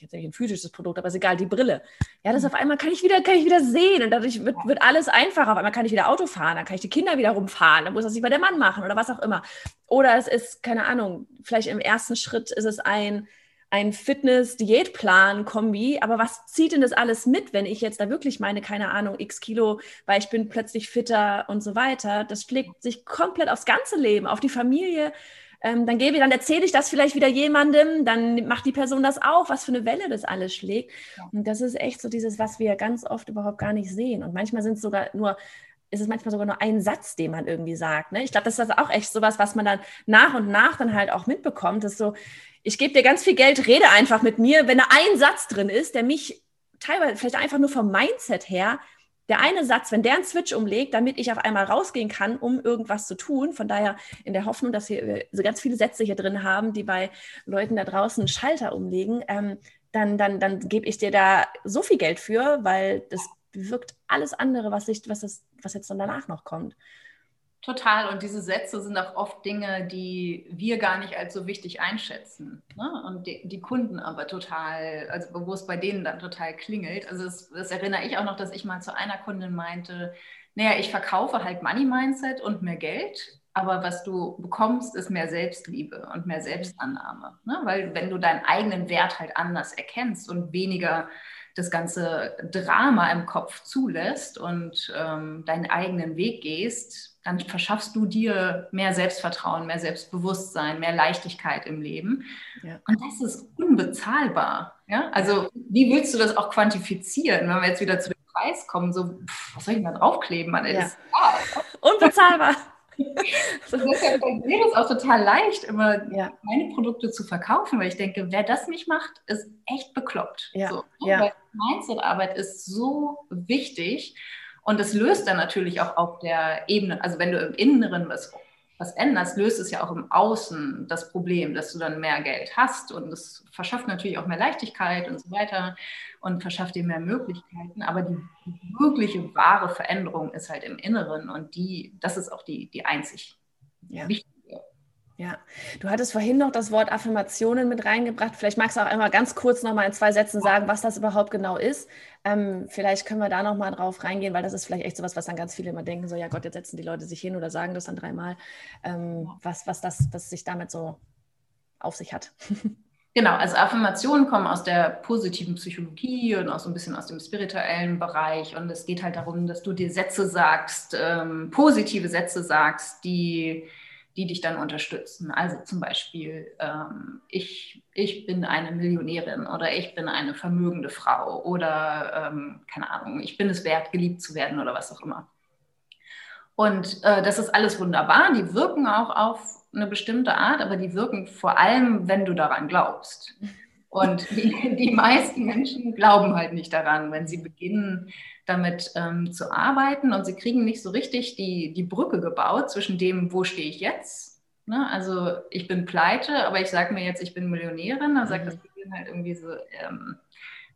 jetzt nicht ein physisches Produkt, aber ist egal, die Brille. Ja, das mhm. auf einmal kann ich wieder, kann ich wieder sehen und dadurch wird, wird alles einfacher. Auf einmal kann ich wieder Auto fahren, dann kann ich die Kinder wieder rumfahren, dann muss das nicht bei der Mann machen oder was auch immer. Oder es ist, keine Ahnung, vielleicht im ersten Schritt ist es ein, ein Fitness-Diätplan-Kombi, aber was zieht denn das alles mit, wenn ich jetzt da wirklich meine, keine Ahnung, x Kilo, weil ich bin plötzlich fitter und so weiter? Das schlägt sich komplett aufs ganze Leben, auf die Familie, ähm, dann gebe, dann erzähle ich das vielleicht wieder jemandem, dann macht die Person das auch, was für eine Welle das alles schlägt. Ja. Und das ist echt so dieses, was wir ganz oft überhaupt gar nicht sehen. Und manchmal sind es sogar nur ist es manchmal sogar nur ein Satz, den man irgendwie sagt. Ne? Ich glaube, das ist auch echt sowas, was man dann nach und nach dann halt auch mitbekommt. Das ist so, ich gebe dir ganz viel Geld, rede einfach mit mir. Wenn da ein Satz drin ist, der mich teilweise vielleicht einfach nur vom Mindset her der eine Satz, wenn der einen Switch umlegt, damit ich auf einmal rausgehen kann, um irgendwas zu tun. Von daher in der Hoffnung, dass wir so ganz viele Sätze hier drin haben, die bei Leuten da draußen einen Schalter umlegen, ähm, dann, dann, dann gebe ich dir da so viel Geld für, weil das wirkt alles andere, was, ich, was, das, was jetzt dann danach noch kommt. Total. Und diese Sätze sind auch oft Dinge, die wir gar nicht als so wichtig einschätzen. Ne? Und die, die, Kunden aber total, also wo es bei denen dann total klingelt. Also das, das, erinnere ich auch noch, dass ich mal zu einer Kundin meinte, naja, ich verkaufe halt Money Mindset und mehr Geld, aber was du bekommst, ist mehr Selbstliebe und mehr Selbstannahme. Ne? Weil wenn du deinen eigenen Wert halt anders erkennst und weniger das ganze Drama im Kopf zulässt und ähm, deinen eigenen Weg gehst, dann verschaffst du dir mehr Selbstvertrauen, mehr Selbstbewusstsein, mehr Leichtigkeit im Leben. Ja. Und das ist unbezahlbar. Ja? Also wie willst du das auch quantifizieren, wenn wir jetzt wieder zu dem Preis kommen? So, pff, was soll ich denn da draufkleben? Man, ja. ist, Unbezahlbar. <laughs> Deshalb mir das auch total leicht, immer ja. meine Produkte zu verkaufen, weil ich denke, wer das nicht macht, ist echt bekloppt. Ja. So, ja. Weil Mindset-Arbeit ist so wichtig. Und das löst dann natürlich auch auf der Ebene, also wenn du im Inneren was, was änderst, löst es ja auch im Außen das Problem, dass du dann mehr Geld hast und es verschafft natürlich auch mehr Leichtigkeit und so weiter und verschafft dir mehr Möglichkeiten. Aber die wirkliche wahre Veränderung ist halt im Inneren und die, das ist auch die, die einzig ja. wichtige ja, du hattest vorhin noch das Wort Affirmationen mit reingebracht. Vielleicht magst du auch einmal ganz kurz noch mal in zwei Sätzen sagen, was das überhaupt genau ist. Ähm, vielleicht können wir da noch mal drauf reingehen, weil das ist vielleicht echt so was, was dann ganz viele immer denken, so ja Gott, jetzt setzen die Leute sich hin oder sagen das dann dreimal, ähm, was, was das, was sich damit so auf sich hat. <laughs> Genau, also Affirmationen kommen aus der positiven Psychologie und auch so ein bisschen aus dem spirituellen Bereich. Und es geht halt darum, dass du dir Sätze sagst, ähm, positive Sätze sagst, die die dich dann unterstützen. Also zum Beispiel, ähm, ich, ich bin eine Millionärin oder ich bin eine vermögende Frau oder ähm, keine Ahnung, ich bin es wert, geliebt zu werden oder was auch immer. Und äh, das ist alles wunderbar, die wirken auch auf eine bestimmte Art, aber die wirken vor allem, wenn du daran glaubst. Und die, die meisten Menschen glauben halt nicht daran, wenn sie beginnen, damit ähm, zu arbeiten und sie kriegen nicht so richtig die, die Brücke gebaut zwischen dem, wo stehe ich jetzt. Ne? Also ich bin pleite, aber ich sage mir jetzt, ich bin Millionärin, dann sagt mhm. das Gehirn halt irgendwie so, ähm,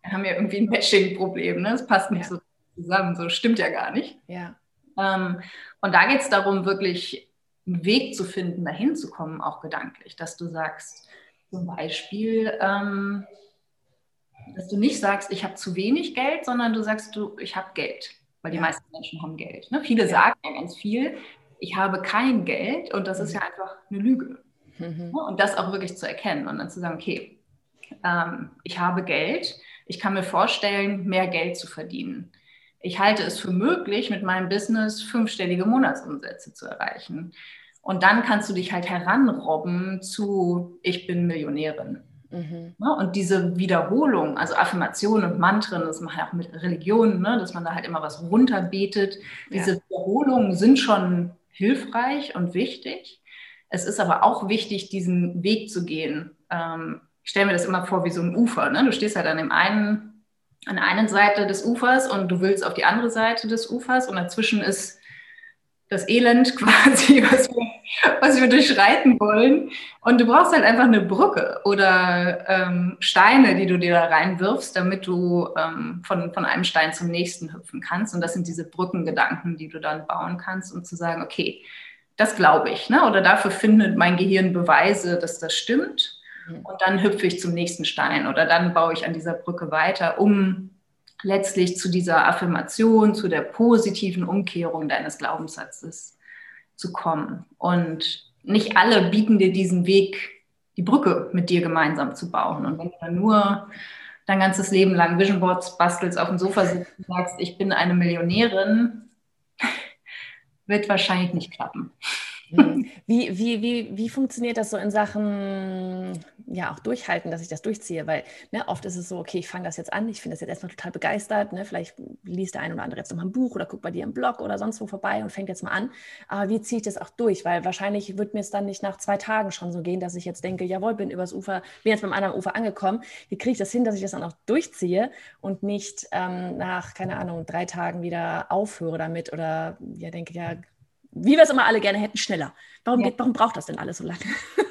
wir haben ja irgendwie ein Matching-Problem, ne? das passt nicht ja. so zusammen, so stimmt ja gar nicht. Ja. Ähm, und da geht es darum, wirklich einen Weg zu finden, dahin zu kommen, auch gedanklich, dass du sagst, zum Beispiel, ähm, dass du nicht sagst, ich habe zu wenig Geld, sondern du sagst, du, ich habe Geld, weil die ja. meisten Menschen haben Geld. Ne? Viele ja. sagen ja ganz viel, ich habe kein Geld und das ist mhm. ja einfach eine Lüge. Mhm. Ne? Und das auch wirklich zu erkennen und dann zu sagen, okay, ähm, ich habe Geld, ich kann mir vorstellen, mehr Geld zu verdienen. Ich halte es für möglich, mit meinem Business fünfstellige Monatsumsätze zu erreichen. Und dann kannst du dich halt heranrobben zu, ich bin Millionärin. Mhm. Ne? Und diese Wiederholung, also Affirmationen und Mantren, das macht auch mit Religionen, ne? dass man da halt immer was runterbetet. Diese ja. Wiederholungen sind schon hilfreich und wichtig. Es ist aber auch wichtig, diesen Weg zu gehen. Ähm, ich stelle mir das immer vor wie so ein Ufer. Ne? Du stehst halt an dem einen, an der einen Seite des Ufers und du willst auf die andere Seite des Ufers und dazwischen ist das Elend <laughs> quasi, was wir, was wir durchschreiten wollen. Und du brauchst halt einfach eine Brücke oder ähm, Steine, die du dir da reinwirfst, damit du ähm, von, von einem Stein zum nächsten hüpfen kannst. Und das sind diese Brückengedanken, die du dann bauen kannst, um zu sagen, okay, das glaube ich. Ne? Oder dafür findet mein Gehirn Beweise, dass das stimmt. Und dann hüpfe ich zum nächsten Stein oder dann baue ich an dieser Brücke weiter, um letztlich zu dieser Affirmation, zu der positiven Umkehrung deines Glaubenssatzes zu kommen. Und nicht alle bieten dir diesen Weg, die Brücke mit dir gemeinsam zu bauen. Und wenn du dann nur dein ganzes Leben lang Vision Boards bastelst, auf dem Sofa sitzt und sagst, ich bin eine Millionärin, <laughs> wird wahrscheinlich nicht klappen. Hm. Wie, wie, wie, wie funktioniert das so in Sachen, ja, auch durchhalten, dass ich das durchziehe? Weil ne, oft ist es so, okay, ich fange das jetzt an, ich finde das jetzt erstmal total begeistert, ne? vielleicht liest der ein oder andere jetzt nochmal ein Buch oder guckt bei dir im Blog oder sonst wo vorbei und fängt jetzt mal an. Aber wie ziehe ich das auch durch? Weil wahrscheinlich wird mir es dann nicht nach zwei Tagen schon so gehen, dass ich jetzt denke, jawohl, bin übers Ufer, bin jetzt beim anderen Ufer angekommen. Wie kriege ich das hin, dass ich das dann auch durchziehe und nicht ähm, nach, keine Ahnung, drei Tagen wieder aufhöre damit oder ja, denke, ja, wie wir es immer alle gerne hätten, schneller. Warum, ja. warum braucht das denn alles so lange? <laughs>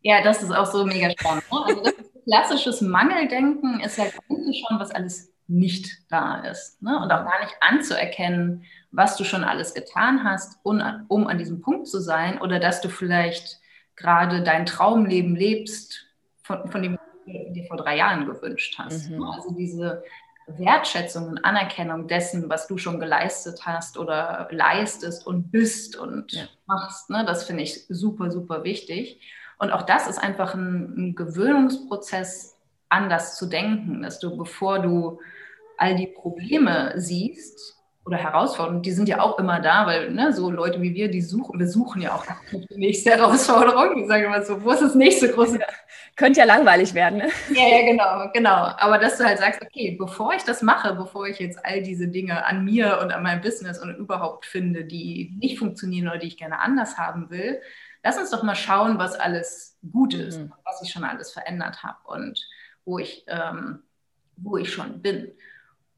Ja, das ist auch so mega spannend. Ne? Also das klassisches Mangeldenken ist ja schon, was alles nicht da ist. Ne? Und auch gar nicht anzuerkennen, was du schon alles getan hast, um, um an diesem Punkt zu sein oder dass du vielleicht gerade dein Traumleben lebst, von, von dem du dir vor drei Jahren gewünscht hast. Mhm. Also diese Wertschätzung und Anerkennung dessen, was du schon geleistet hast oder leistest und bist und ja. machst. Ne? Das finde ich super, super wichtig. Und auch das ist einfach ein, ein Gewöhnungsprozess, anders zu denken, dass du, bevor du all die Probleme siehst, oder Herausforderungen, die sind ja auch immer da, weil ne, so Leute wie wir, die suchen, wir suchen ja auch die nächste Herausforderung. Ich sage immer so, wo ist das nächste große? Könnte ja langweilig werden. Ne? Ja, ja, genau, genau. Aber dass du halt sagst, okay, bevor ich das mache, bevor ich jetzt all diese Dinge an mir und an meinem Business und überhaupt finde, die nicht funktionieren oder die ich gerne anders haben will, lass uns doch mal schauen, was alles gut ist, mhm. was ich schon alles verändert habe und wo ich, ähm, wo ich schon bin.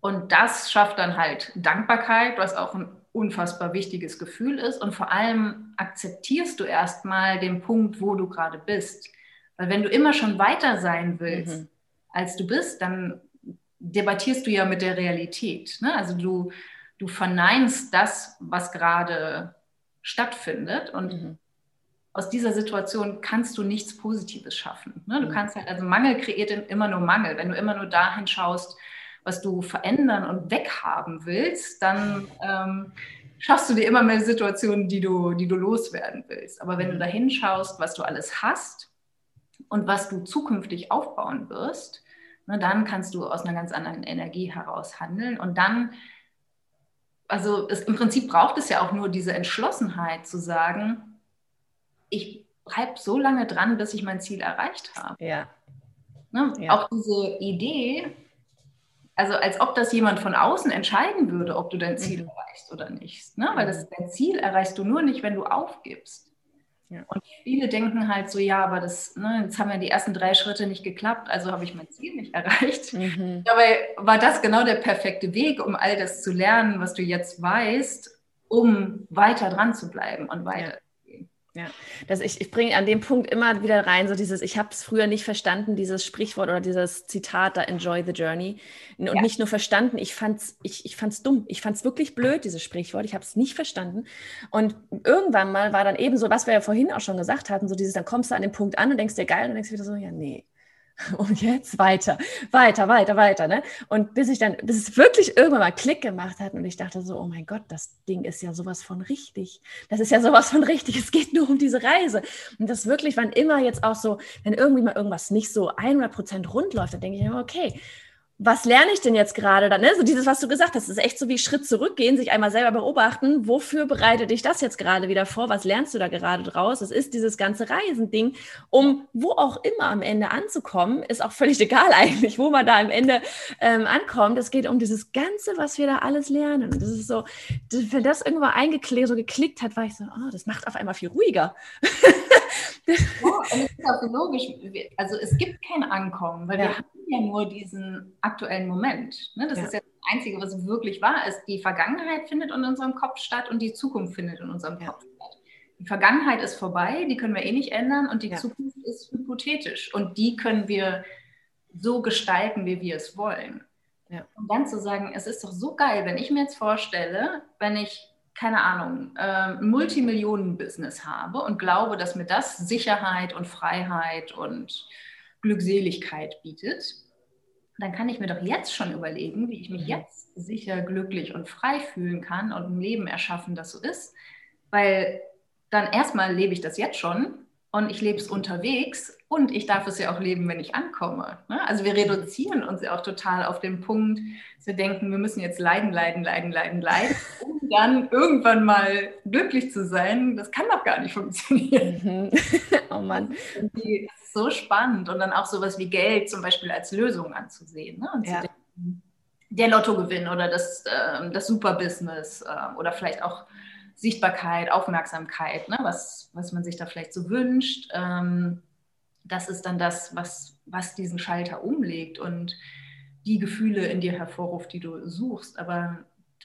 Und das schafft dann halt Dankbarkeit, was auch ein unfassbar wichtiges Gefühl ist. Und vor allem akzeptierst du erstmal den Punkt, wo du gerade bist. Weil wenn du immer schon weiter sein willst, mhm. als du bist, dann debattierst du ja mit der Realität. Ne? Also du, du verneinst das, was gerade stattfindet. Und mhm. aus dieser Situation kannst du nichts Positives schaffen. Ne? Du mhm. kannst halt, also Mangel kreiert immer nur Mangel. Wenn du immer nur dahin schaust, was du verändern und weghaben willst, dann ähm, schaffst du dir immer mehr Situationen, die du, die du loswerden willst. Aber wenn du mhm. da hinschaust, was du alles hast und was du zukünftig aufbauen wirst, ne, dann kannst du aus einer ganz anderen Energie heraus handeln. Und dann, also es, im Prinzip braucht es ja auch nur diese Entschlossenheit zu sagen, ich bleibe so lange dran, bis ich mein Ziel erreicht habe. Ja. Ne? ja. Auch diese Idee, also als ob das jemand von außen entscheiden würde, ob du dein Ziel mhm. erreichst oder nicht. Ne? Weil das, dein Ziel erreichst du nur nicht, wenn du aufgibst. Ja. Und viele denken halt so, ja, aber das, ne, jetzt haben ja die ersten drei Schritte nicht geklappt, also habe ich mein Ziel nicht erreicht. Mhm. Dabei war das genau der perfekte Weg, um all das zu lernen, was du jetzt weißt, um weiter dran zu bleiben und weiter. Ja. Ja, das ich, ich bringe an dem Punkt immer wieder rein, so dieses, ich habe es früher nicht verstanden, dieses Sprichwort oder dieses Zitat da, enjoy the journey. Und ja. nicht nur verstanden, ich fand's, ich, ich fand's dumm. Ich fand's wirklich blöd, dieses Sprichwort. Ich habe es nicht verstanden. Und irgendwann mal war dann eben so, was wir ja vorhin auch schon gesagt hatten, so dieses, dann kommst du an den Punkt an und denkst dir geil und denkst wieder so, ja, nee, <laughs> und jetzt weiter, weiter, weiter, weiter. Ne? Und bis ich dann, bis es wirklich irgendwann mal Klick gemacht hat und ich dachte so, oh mein Gott, das Ding ist ja sowas von richtig. Das ist ja sowas von richtig. Es geht nur um diese Reise. Und das wirklich, wann immer jetzt auch so, wenn irgendwie mal irgendwas nicht so 100 Prozent rund läuft, dann denke ich immer, okay, was lerne ich denn jetzt gerade dann? Ne? So dieses, was du gesagt hast, ist echt so wie Schritt zurückgehen, sich einmal selber beobachten. Wofür bereitet dich das jetzt gerade wieder vor? Was lernst du da gerade draus? Es ist dieses ganze Reisending, um wo auch immer am Ende anzukommen, ist auch völlig <laughs> egal eigentlich, wo man da am Ende ähm, ankommt. Es geht um dieses Ganze, was wir da alles lernen. Und das ist so, wenn das irgendwann eingeklickt, so geklickt hat, war ich so, oh, das macht auf einmal viel ruhiger. <laughs> ja, <laughs> und es ist auch logisch. Also es gibt kein Ankommen, weil ja. wir haben ja nur diesen aktuellen Moment. Ne? Das ja. ist ja das Einzige, was wirklich wahr ist. Die Vergangenheit findet in unserem Kopf statt und die Zukunft findet in unserem. Kopf statt. Die Vergangenheit ist vorbei, die können wir eh nicht ändern und die. Zukunft ist hypothetisch und die können wir so gestalten, wie wir es wollen. Und dann zu sagen, es ist doch so geil, wenn ich mir jetzt vorstelle, wenn ich keine Ahnung, äh, Multimillionen-Business habe und glaube, dass mir das Sicherheit und Freiheit und Glückseligkeit bietet, dann kann ich mir doch jetzt schon überlegen, wie ich mich mhm. jetzt sicher, glücklich und frei fühlen kann und ein Leben erschaffen, das so ist. Weil dann erstmal lebe ich das jetzt schon und ich lebe es unterwegs und ich darf es ja auch leben, wenn ich ankomme. Ne? Also wir reduzieren uns ja auch total auf den Punkt, dass wir denken, wir müssen jetzt leiden, leiden, leiden, leiden, leiden, <laughs> um dann irgendwann mal glücklich zu sein. Das kann doch gar nicht funktionieren. Mhm. <laughs> oh Mann. Die, so spannend und dann auch sowas wie Geld zum Beispiel als Lösung anzusehen. Ne? Und ja. denken, der Lottogewinn oder das, äh, das Superbusiness äh, oder vielleicht auch Sichtbarkeit, Aufmerksamkeit, ne? was, was man sich da vielleicht so wünscht. Ähm, das ist dann das, was, was diesen Schalter umlegt und die Gefühle in dir hervorruft, die du suchst. Aber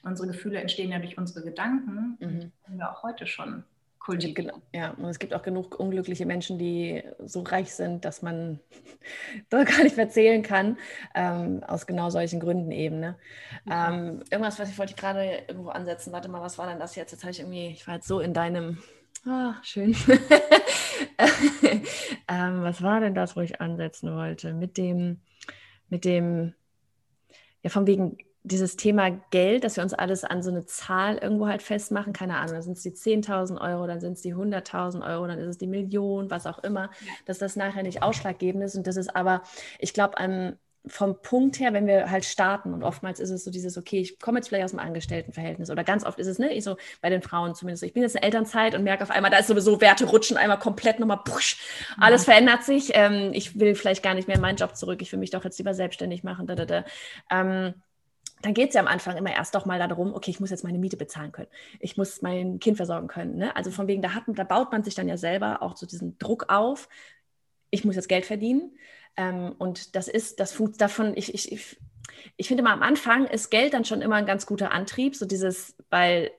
unsere Gefühle entstehen ja durch unsere Gedanken. Mhm. Die haben wir auch heute schon kultivieren. Ja, und es gibt auch genug unglückliche Menschen, die so reich sind, dass man <laughs> das gar nicht mehr zählen kann, ähm, aus genau solchen Gründen eben. Ne? Ähm, irgendwas, was ich wollte gerade irgendwo ansetzen. Warte mal, was war denn das jetzt? Jetzt habe ich irgendwie, ich war jetzt so in deinem, ah, schön. <laughs> <laughs> ähm, was war denn das, wo ich ansetzen wollte? Mit dem, mit dem, ja, von wegen dieses Thema Geld, dass wir uns alles an so eine Zahl irgendwo halt festmachen, keine Ahnung, dann sind es die 10.000 Euro, dann sind es die 100.000 Euro, dann ist es die Million, was auch immer, dass das nachher nicht ausschlaggebend ist. Und das ist aber, ich glaube, vom Punkt her, wenn wir halt starten und oftmals ist es so dieses, okay, ich komme jetzt vielleicht aus dem Angestelltenverhältnis oder ganz oft ist es, ne, ich so bei den Frauen zumindest, ich bin jetzt in Elternzeit und merke auf einmal, da ist sowieso Werte rutschen einmal komplett nochmal, push, alles ja. verändert sich, ähm, ich will vielleicht gar nicht mehr in meinen Job zurück, ich will mich doch jetzt lieber selbstständig machen, da, da, da. Ähm, dann geht es ja am Anfang immer erst doch mal darum, okay, ich muss jetzt meine Miete bezahlen können. Ich muss mein Kind versorgen können. Ne? Also von wegen, da, hat, da baut man sich dann ja selber auch so diesen Druck auf, ich muss jetzt Geld verdienen. Ähm, und das ist, das funkt davon, ich, ich, ich ich finde mal am Anfang ist Geld dann schon immer ein ganz guter Antrieb, so dieses, weil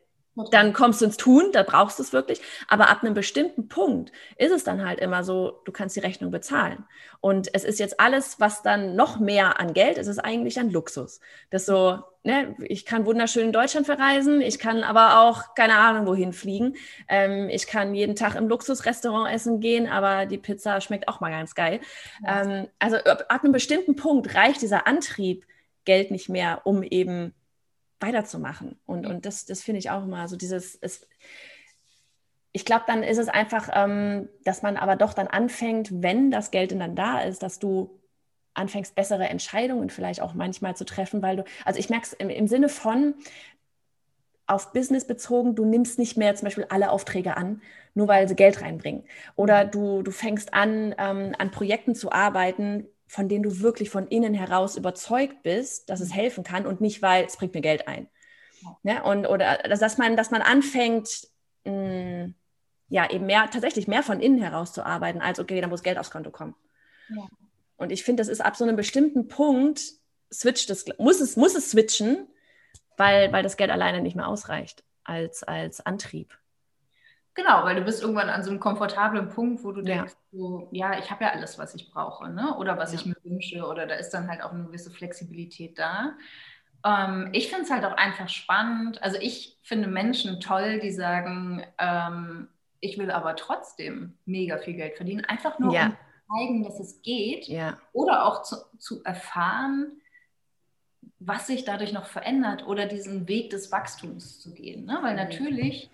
dann kommst du ins Tun, da brauchst du es wirklich. Aber ab einem bestimmten Punkt ist es dann halt immer so, du kannst die Rechnung bezahlen. Und es ist jetzt alles, was dann noch mehr an Geld ist, ist eigentlich ein Luxus. Das so, ne, ich kann wunderschön in Deutschland verreisen, ich kann aber auch keine Ahnung wohin fliegen. Ähm, ich kann jeden Tag im Luxusrestaurant essen gehen, aber die Pizza schmeckt auch mal ganz geil. Ähm, also ab, ab einem bestimmten Punkt reicht dieser Antrieb Geld nicht mehr, um eben weiterzumachen. Und, und das, das finde ich auch immer so dieses, es, ich glaube, dann ist es einfach, ähm, dass man aber doch dann anfängt, wenn das Geld dann da ist, dass du anfängst, bessere Entscheidungen vielleicht auch manchmal zu treffen, weil du, also ich merke es im, im Sinne von, auf Business bezogen, du nimmst nicht mehr zum Beispiel alle Aufträge an, nur weil sie Geld reinbringen. Oder mhm. du, du fängst an, ähm, an Projekten zu arbeiten, von denen du wirklich von innen heraus überzeugt bist, dass es mhm. helfen kann und nicht, weil es bringt mir Geld ein. Ne? Und, oder dass man, dass man anfängt, mh, mm, ja, eben mehr, tatsächlich mehr von innen heraus zu arbeiten, als okay, dann muss Geld aufs Konto kommen. Ja. Und ich finde, das ist ab so einem bestimmten Punkt, switcht es, muss es, muss es switchen, weil, weil das Geld alleine nicht mehr ausreicht als, als Antrieb. Genau, weil du bist irgendwann an so einem komfortablen Punkt, wo du ja. denkst, so, ja, ich habe ja alles, was ich brauche, ne? oder was ja. ich mir wünsche, oder da ist dann halt auch eine gewisse Flexibilität da. Ähm, ich finde es halt auch einfach spannend. Also ich finde Menschen toll, die sagen, ähm, ich will aber trotzdem mega viel Geld verdienen, einfach nur ja. um zu zeigen, dass es geht, oder auch zu, zu erfahren, was sich dadurch noch verändert oder diesen Weg des Wachstums zu gehen. Ne? Weil natürlich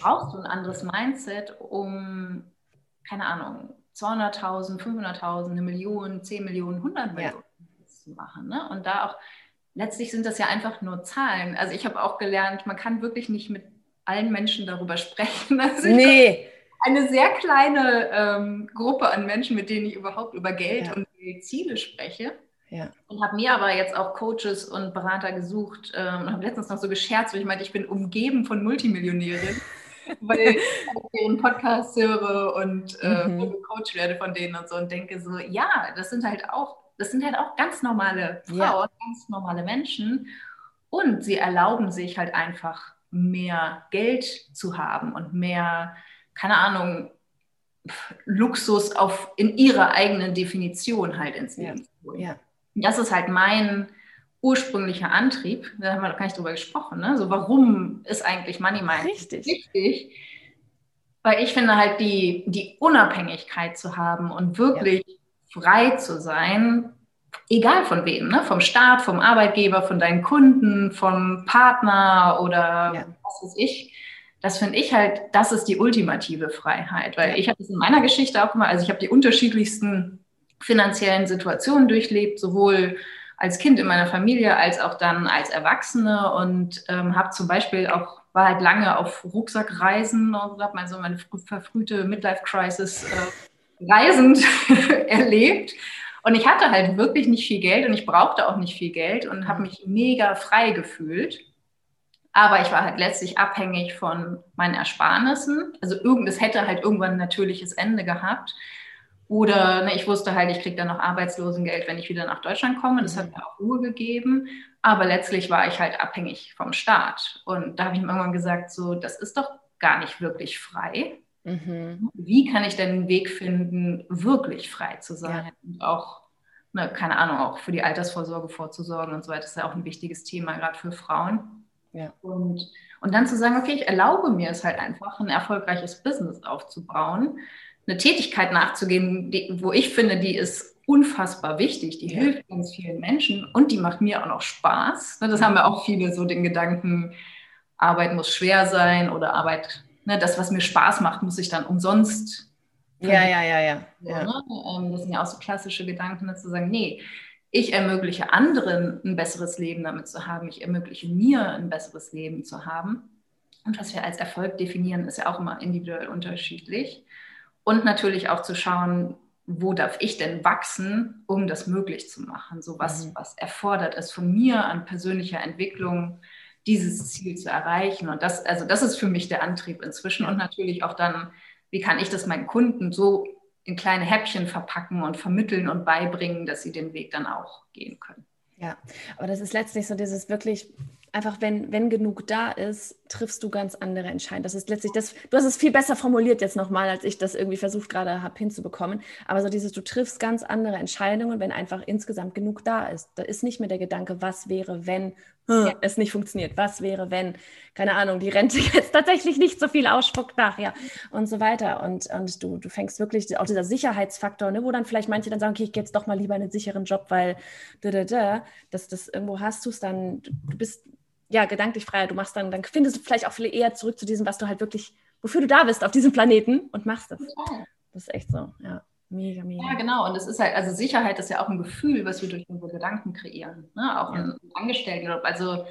brauchst du ein anderes Mindset, um, keine Ahnung, 200.000, 500.000, eine Million, 10 Millionen, 100 Millionen ja. zu machen. Ne? Und da auch, letztlich sind das ja einfach nur Zahlen. Also ich habe auch gelernt, man kann wirklich nicht mit allen Menschen darüber sprechen. <laughs> Also nee. Eine sehr kleine ähm, Gruppe an Menschen, mit denen ich überhaupt über Geld ja. und Ziele spreche. Ja. Und habe mir aber jetzt auch Coaches und Berater gesucht ähm, und habe letztens noch so gescherzt, weil ich meinte, ich bin umgeben von Multimillionären <laughs> weil <laughs> ich ihren Podcast höre und äh, mhm. Coach werde von denen und so und denke so, ja, das sind halt auch, das sind halt auch ganz normale Frauen, ja. ganz normale Menschen und sie erlauben sich halt einfach mehr Geld zu haben und mehr, keine Ahnung, Luxus auf, in ihrer eigenen Definition halt ins Leben ja. zu holen. Ja. Das ist halt mein ursprünglicher Antrieb, da haben wir noch gar nicht drüber gesprochen, ne? so warum ist eigentlich Money Mind Richtig. wichtig? Weil ich finde halt die, die Unabhängigkeit zu haben und wirklich ja. frei zu sein, egal von wem, ne? vom Staat, vom Arbeitgeber, von deinen Kunden, vom Partner oder ja. was weiß ich. Das finde ich halt, das ist die ultimative Freiheit, weil ja. ich habe es in meiner Geschichte auch immer, also ich habe die unterschiedlichsten finanziellen Situationen durchlebt, sowohl als Kind in meiner Familie als auch dann als Erwachsene und ähm, habe zum Beispiel auch war halt lange auf Rucksackreisen und habe mal so meine verfrühte Midlife-Crisis äh, reisend <laughs> erlebt. Und ich hatte halt wirklich nicht viel Geld und ich brauchte auch nicht viel Geld und habe mich mega frei gefühlt. Aber ich war halt letztlich abhängig von meinen Ersparnissen. Also irgendes hätte halt irgendwann ein natürliches Ende gehabt. Oder ne, ich wusste halt, ich kriege dann noch Arbeitslosengeld, wenn ich wieder nach Deutschland komme. Das hat mhm. mir auch Ruhe gegeben. Aber letztlich war ich halt abhängig vom Staat. Und da habe ich mir irgendwann gesagt, so, das ist doch gar nicht wirklich frei. Mhm. Wie kann ich denn einen Weg finden, wirklich frei zu sein? Ja. Und auch, ne, keine Ahnung, auch für die Altersvorsorge vorzusorgen und so weiter. Das ist ja auch ein wichtiges Thema, gerade für Frauen. Ja. Und, und dann zu sagen, okay, ich erlaube mir es halt einfach, ein erfolgreiches Business aufzubauen eine Tätigkeit nachzugehen, die, wo ich finde, die ist unfassbar wichtig, die ja. hilft ganz vielen Menschen und die macht mir auch noch Spaß. Ne, das haben wir auch viele so den Gedanken, Arbeit muss schwer sein oder Arbeit, ne, das, was mir Spaß macht, muss ich dann umsonst. Ja, ja, ja, ja. ja. Ne? Ähm, das sind ja auch so klassische Gedanken, ne, zu sagen, nee, ich ermögliche anderen ein besseres Leben damit zu haben, ich ermögliche mir ein besseres Leben zu haben. Und was wir als Erfolg definieren, ist ja auch immer individuell unterschiedlich. Und natürlich auch zu schauen, wo darf ich denn wachsen, um das möglich zu machen? So was, mhm. was erfordert es von mir an persönlicher Entwicklung, dieses Ziel zu erreichen? Und das, also das ist für mich der Antrieb inzwischen. Und natürlich auch dann, wie kann ich das meinen Kunden so in kleine Häppchen verpacken und vermitteln und beibringen, dass sie den Weg dann auch gehen können. Ja, aber das ist letztlich so dieses wirklich einfach, wenn, wenn genug da ist, triffst du ganz andere Entscheidungen. Das ist letztlich das, du hast es viel besser formuliert jetzt nochmal, als ich das irgendwie versucht gerade habe hinzubekommen. Aber so dieses, du triffst ganz andere Entscheidungen, wenn einfach insgesamt genug da ist. Da ist nicht mehr der Gedanke, was wäre, wenn hm, es nicht funktioniert. Was wäre, wenn, keine Ahnung, die Rente <laughs> jetzt tatsächlich nicht so viel ausspuckt nachher und so weiter. Und, und du, du fängst wirklich, auch dieser Sicherheitsfaktor, ne, wo dann vielleicht manche dann sagen, okay, ich gehe jetzt doch mal lieber in einen sicheren Job, weil da, da, da, dass das irgendwo hast du es dann, du bist ja, gedanklich freier. Du machst dann, dann findest du vielleicht auch viel eher zurück zu diesem, was du halt wirklich, wofür du da bist auf diesem Planeten und machst das. Das ist echt so, ja. Mega, mega. Ja, genau. Und es ist halt, also Sicherheit ist ja auch ein Gefühl, was wir durch unsere Gedanken kreieren. Ne? Auch ja. im Angestelltenjob. Also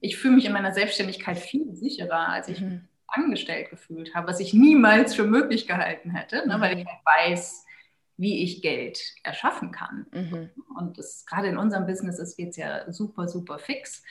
ich fühle mich in meiner Selbstständigkeit viel sicherer, als ich mhm. angestellt gefühlt habe, was ich niemals für möglich gehalten hätte, ne? Mhm. weil ich halt weiß, wie ich Geld erschaffen kann. Mhm. Und das gerade in unserem Business geht es ja super, super fix.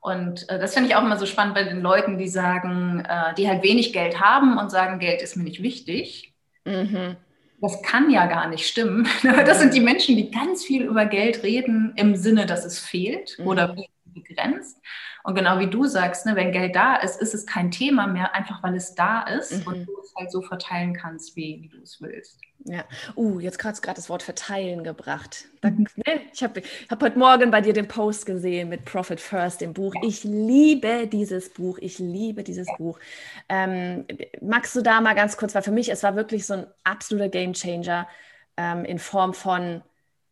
Und äh, das finde ich auch immer so spannend bei den Leuten, die sagen, äh, die halt wenig Geld haben und sagen, Geld ist mir nicht wichtig. Mhm. Das kann ja gar nicht stimmen. <laughs> Das sind die Menschen, die ganz viel über Geld reden im Sinne, dass es fehlt mhm. oder begrenzt. Und genau wie du sagst, ne, wenn Geld da ist, ist es kein Thema mehr, einfach weil es da ist mhm. und du es halt so verteilen kannst, wie, wie du es willst. Ja, uh, jetzt du gerade das Wort verteilen gebracht. <laughs> Da, ne? Ich habe hab heute Morgen bei dir den Post gesehen mit Profit First, dem Buch. Ich liebe dieses Buch. Ich liebe dieses. Buch. Ähm, magst du da mal ganz kurz, weil für mich, es war wirklich so ein absoluter Game Changer ähm, in Form von,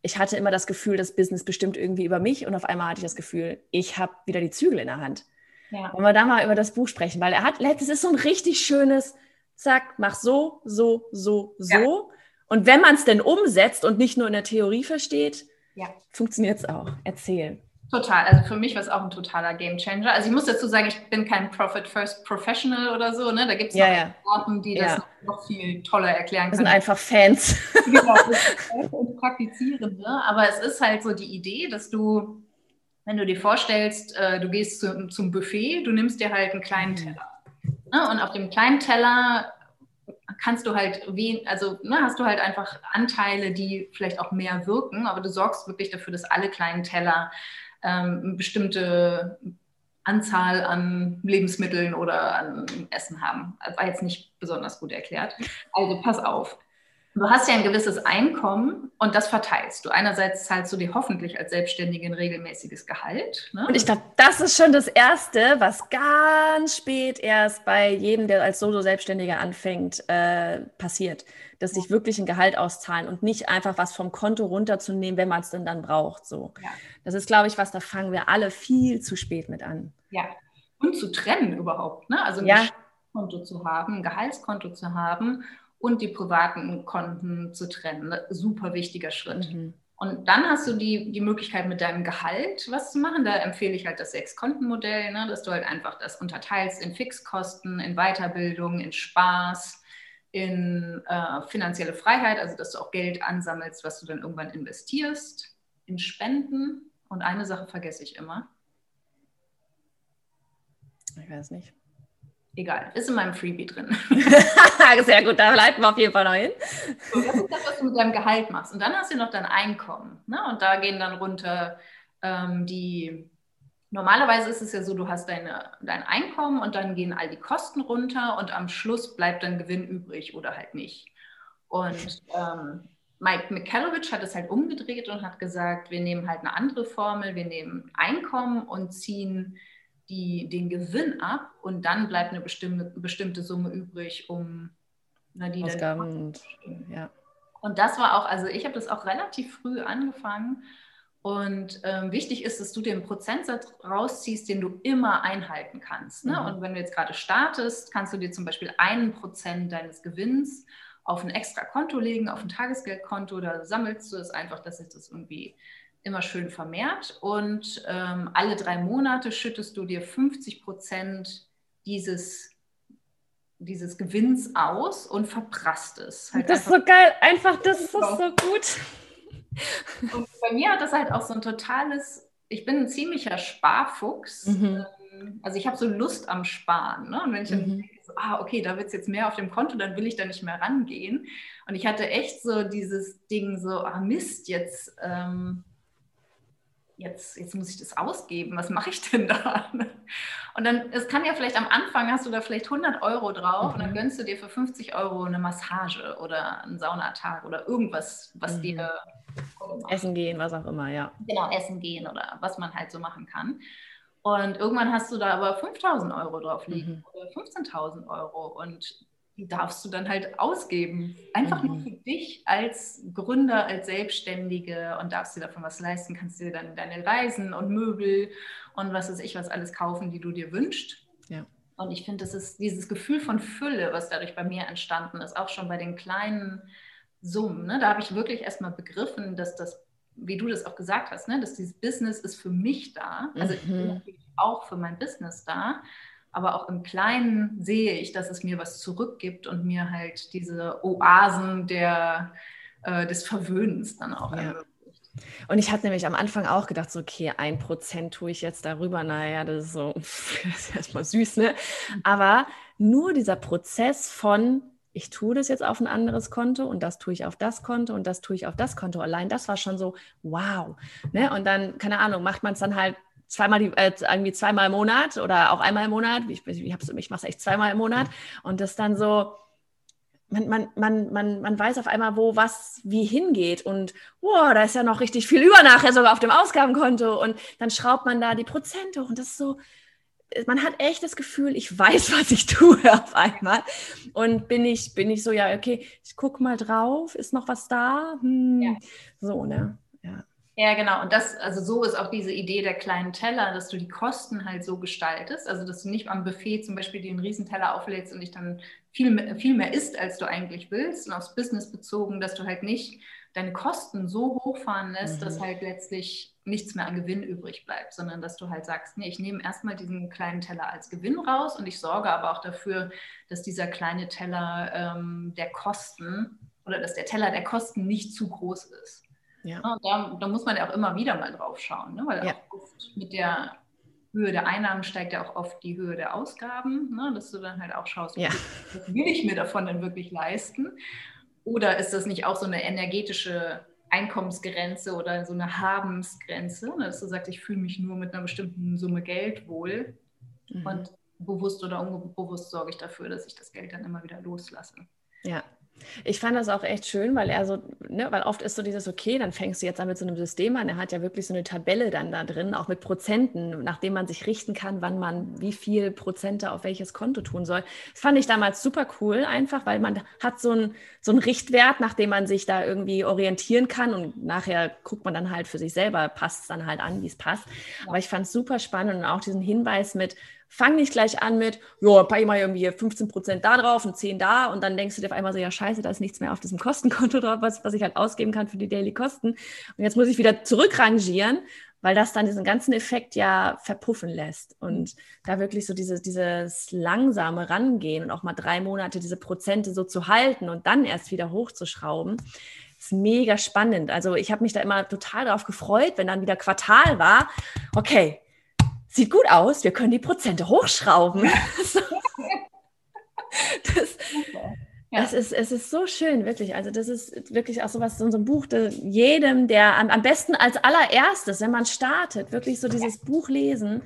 ich hatte immer das Gefühl, das Business bestimmt irgendwie über mich und auf einmal hatte ich das Gefühl, ich habe wieder die Zügel in der Hand. Ja. Wollen wir da mal über das Buch sprechen? Weil er hat, es ist so ein richtig schönes, zack, mach so, so, so, so. Ja. Und wenn man es denn umsetzt und nicht nur in der Theorie versteht, ja. funktioniert es auch. Erzähl. Total. Also für mich war es auch ein totaler Game Changer. Also ich muss dazu sagen, ich bin kein Profit First Professional oder so. Ne? Da gibt es ja, ja. Orten, die das noch viel toller erklären können. Das sind einfach Fans. <laughs> genau, <laughs> und praktizieren. Ne? Aber es ist halt so die Idee, dass du, wenn du dir vorstellst, äh, du gehst zu, zum Buffet, du nimmst dir halt einen kleinen mhm. Teller. Ne? Und auf dem kleinen Teller kannst du halt, also ne, hast du halt einfach Anteile, die vielleicht auch mehr wirken, aber du sorgst wirklich dafür, dass alle kleinen Teller ähm, eine bestimmte Anzahl an Lebensmitteln oder an Essen haben. Das war jetzt nicht besonders gut erklärt. Also pass auf. Du hast ja ein gewisses Einkommen und das verteilst du. Einerseits zahlst du dir hoffentlich als Selbstständige ein regelmäßiges Gehalt. Ne? Und ich glaube, das ist schon das Erste, was ganz spät erst bei jedem, der als Solo-Selbstständiger anfängt, äh, passiert. Dass sich wirklich ein Gehalt auszahlen und nicht einfach was vom Konto runterzunehmen, wenn man es denn dann braucht. So. Ja. Das ist, glaube ich, was, da fangen wir alle viel zu spät mit an. Ja, und zu trennen überhaupt. Ne? Also ein ja. Konto zu haben, ein Gehaltskonto zu haben und die privaten Konten zu trennen. Super wichtiger Schritt. Mhm. Und dann hast du die, die Möglichkeit, mit deinem Gehalt was zu machen. Da empfehle ich halt das Sechs-Konten-Modell, ne? dass du halt einfach das unterteilst in Fixkosten, in Weiterbildung, in Spaß, in äh, finanzielle Freiheit, also dass du auch Geld ansammelst, was du dann irgendwann investierst, in Spenden. Und eine Sache vergesse ich immer. Ich weiß nicht. Egal, ist in meinem Freebie drin. <laughs> Sehr gut, da leiten wir auf jeden Fall noch hin. So, das ist das, was du mit deinem Gehalt machst. Und dann hast du noch dein Einkommen. Ne? Und da gehen dann runter ähm, die. Normalerweise ist es ja so, du hast deine, dein Einkommen und dann gehen all die Kosten runter und am Schluss bleibt dann Gewinn übrig oder halt nicht. Und ähm, Mike Mikalowicz hat es halt umgedreht und hat gesagt, wir nehmen halt eine andere Formel, wir nehmen Einkommen und ziehen die, den Gewinn ab und dann bleibt eine bestimmte, bestimmte Summe übrig, um na, die Ausgaben und, ja. Und das war auch, also ich habe das auch relativ früh angefangen. Und ähm, wichtig ist, dass du den Prozentsatz rausziehst, den du immer einhalten kannst. Ne? Mhm. Und wenn du jetzt gerade startest, kannst du dir zum Beispiel einen Prozent deines Gewinns auf ein extra Konto legen, auf ein Tagesgeldkonto. Da sammelst du es einfach, dass sich das irgendwie immer schön vermehrt und ähm, alle drei Monate schüttest du dir 50 Prozent dieses, dieses Gewinns aus und verprasst es. Halt das ist so geil, einfach, das ist so gut. Und bei mir hat das halt auch so ein totales, ich bin ein ziemlicher Sparfuchs. Mhm. Ähm, also ich habe so Lust am Sparen. Ne? Und wenn ich dann mhm. denke, so, ah, okay, da wird es jetzt mehr auf dem Konto, dann will ich da nicht mehr rangehen. Und ich hatte echt so dieses Ding, so, ah Mist, jetzt ähm, jetzt, jetzt muss ich das ausgeben, was mache ich denn da? Und dann, es kann ja vielleicht am Anfang hast du da vielleicht 100 Euro drauf mhm. und dann mhm. gönnst du dir für 50 Euro eine Massage oder einen Saunatag oder irgendwas, was mhm. dir Essen gehen, was auch immer, ja. Genau, essen gehen oder was man halt so machen kann. Und irgendwann hast du da aber 5000 Euro drauf liegen mhm. oder 15.000 Euro und die darfst du dann halt ausgeben. Einfach mhm. nur für dich als Gründer, als Selbstständige und darfst dir davon was leisten, kannst dir dann deine Reisen und Möbel und was weiß ich was alles kaufen, die du dir wünschst. Ja. Und ich finde, das ist dieses Gefühl von Fülle, was dadurch bei mir entstanden ist, auch schon bei den kleinen Summen. Ne? Da habe ich wirklich erstmal begriffen, dass das, wie du das auch gesagt hast, ne? dass dieses Business ist für mich da. Also mhm. ich bin mhm. natürlich auch für mein Business da aber auch im Kleinen sehe ich, dass es mir was zurückgibt und mir halt diese Oasen der, äh, des Verwöhnens dann auch ja. Und ich hatte nämlich am Anfang auch gedacht, so, okay, ein Prozent tue ich jetzt darüber, naja, das ist so, <laughs> das ist erstmal süß, ne? Aber nur dieser Prozess von, ich tue das jetzt auf ein anderes Konto und das tue ich auf das Konto und das tue ich auf das Konto. Allein das war schon so, wow. Ne? Und dann, keine Ahnung, macht man es dann halt zweimal die, äh, irgendwie zweimal im Monat oder auch einmal im Monat. Ich, ich, ich mache es echt zweimal im Monat. Und das dann so, man, man, man, man, man weiß auf einmal, wo was wie hingeht. Und wow, da ist ja noch richtig viel über nachher sogar auf dem Ausgabenkonto. Und dann schraubt man da die Prozente und das ist so, man hat echt das Gefühl, ich weiß, <laughs> was ich tue auf einmal. Und bin ich, bin ich so, ja, okay, ich gucke mal drauf, ist noch was da? Hm. Ja. So, ne? Ja. Genau. Und das, also so ist auch diese Idee der kleinen Teller, dass du die Kosten halt so gestaltest. Also, dass du nicht am Buffet zum Beispiel den Riesenteller auflädst und dich dann viel mehr, viel mehr isst, als du eigentlich willst. Und aufs Business bezogen, dass du halt nicht deine Kosten so hochfahren lässt, mhm. dass halt letztlich nichts mehr an Gewinn übrig bleibt, sondern dass du halt sagst, nee, ich nehme erstmal diesen kleinen Teller als Gewinn raus und ich sorge aber auch dafür, dass dieser kleine Teller ähm, der Kosten oder dass der Teller der Kosten nicht zu groß ist. Ja. Ne, da, da, muss man ja auch immer wieder mal drauf schauen, ne? weil ja. oft mit der Höhe der Einnahmen steigt ja auch oft die Höhe der Ausgaben, ne? dass du dann halt auch schaust, ja. was will ich mir davon denn wirklich leisten? Oder ist das nicht auch so eine energetische Einkommensgrenze oder so eine Habensgrenze, ne? dass du sagst, ich fühle mich nur mit einer bestimmten Summe Geld wohl mhm. und bewusst oder unbewusst sorge ich dafür, dass ich das Geld dann immer wieder loslasse. Ja, ich fand das auch echt schön, weil er so, ne, weil oft ist so dieses, okay, dann fängst du jetzt an mit so einem System an. Er hat ja wirklich so eine Tabelle dann da drin, auch mit Prozenten, nachdem man sich richten kann, wann man wie viel Prozente auf welches Konto tun soll. Das fand ich damals super cool, einfach, weil man hat so einen so einen Richtwert, nach dem man sich da irgendwie orientieren kann und nachher guckt man dann halt für sich selber, passt es dann halt an, wie es passt. Aber ich fand es super spannend und auch diesen Hinweis mit, fang nicht gleich an mit, ja, pack ich mal irgendwie 15 Prozent da drauf und 10 da und dann denkst du dir auf einmal so, ja scheiße, da ist nichts mehr auf diesem Kostenkonto drauf, was, was ich halt ausgeben kann für die Daily-Kosten. Und jetzt muss ich wieder zurückrangieren, weil das dann diesen ganzen Effekt ja verpuffen lässt. Und da wirklich so dieses, dieses langsame Rangehen und auch mal drei Monate diese Prozente so zu halten und dann erst wieder hochzuschrauben, ist mega spannend. Also ich habe mich da immer total darauf gefreut, wenn dann wieder Quartal war. Okay, sieht gut aus, wir können die Prozente hochschrauben. <laughs> das, ja. es, ist, es ist so schön, wirklich. Also, das ist wirklich auch so was, so ein Buch, jedem, der am, am besten als allererstes, wenn man startet, wirklich so dieses Buch lesen,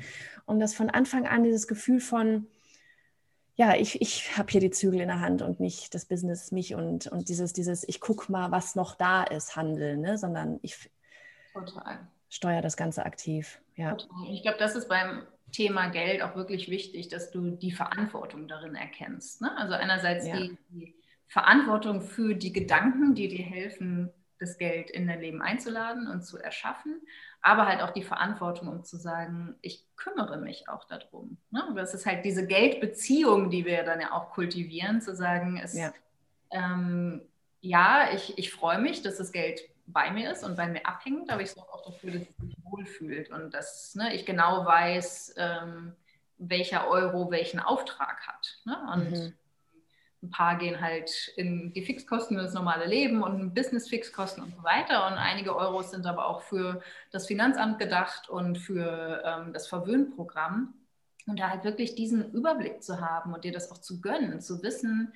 um das von Anfang an, dieses Gefühl von, ja, ich, ich habe hier die Zügel in der Hand und nicht das Business, mich und, und dieses, dieses, ich gucke mal, was noch da ist, handeln, ne? sondern ich Total. Steuere das Ganze aktiv. Ja. Ich glaube, das ist beim Thema Geld auch wirklich wichtig, dass du die Verantwortung darin erkennst. Ne? Also einerseits ja. die, die, Verantwortung für die Gedanken, die dir helfen, das Geld in dein Leben einzuladen und zu erschaffen, aber halt auch die Verantwortung, um zu sagen, ich kümmere mich auch darum. Ne? Das ist halt diese Geldbeziehung, die wir dann ja auch kultivieren, zu sagen, es, ja, ähm, ja ich, ich freue mich, dass das Geld bei mir ist und bei mir abhängt, aber ich sorge auch dafür, dass es sich wohlfühlt und dass ne, ich genau weiß, ähm, welcher Euro welchen Auftrag hat. Ne? Und mhm. ein paar gehen halt in die Fixkosten für das normale Leben und Business-Fixkosten und so weiter. Und einige Euros sind aber auch für das Finanzamt gedacht und für ähm, das Verwöhnprogramm. Und da halt wirklich diesen Überblick zu haben und dir das auch zu gönnen, zu wissen,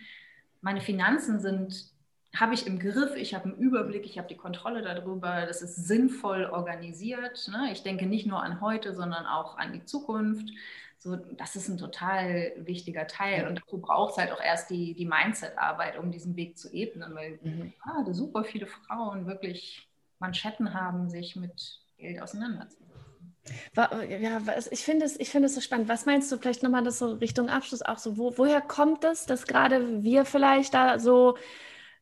meine Finanzen sind habe ich im Griff, ich habe einen Überblick, ich habe die Kontrolle darüber, das ist sinnvoll organisiert. Ne? Ich denke nicht nur an heute, sondern auch an die Zukunft. So, das ist ein total wichtiger Teil. Und dazu braucht es halt auch erst die, die Mindset-Arbeit, um diesen Weg zu ebnen, weil mhm. gerade super viele Frauen wirklich Manschetten haben, sich mit Geld auseinanderzusetzen. Ja, ich finde es, ich finde es so spannend. Was meinst du vielleicht nochmal das so Richtung Abschluss auch so? Wo, woher kommt es, dass gerade wir vielleicht da so,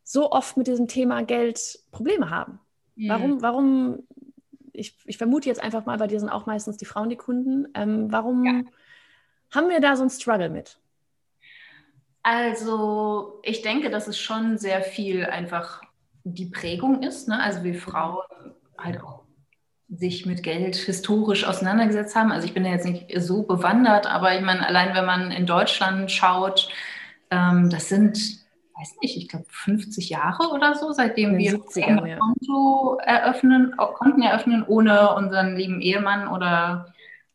so oft mit diesem Thema Geld Probleme haben? Mhm. Warum, warum, ich, ich vermute jetzt einfach mal, bei dir sind auch meistens die Frauen die Kunden. Ähm, warum ja. haben wir da so einen Struggle mit? Also, ich denke, dass es schon sehr viel einfach die Prägung ist. Ne? Also, wir Frauen halt auch sich mit Geld historisch auseinandergesetzt haben. Also ich bin ja jetzt nicht so bewandert, aber ich meine, allein wenn man in Deutschland schaut, ähm, das sind, weiß nicht, ich glaube 50 Jahre oder so, seitdem wir ein Konto eröffnen, Konten eröffnen ohne unseren lieben Ehemann oder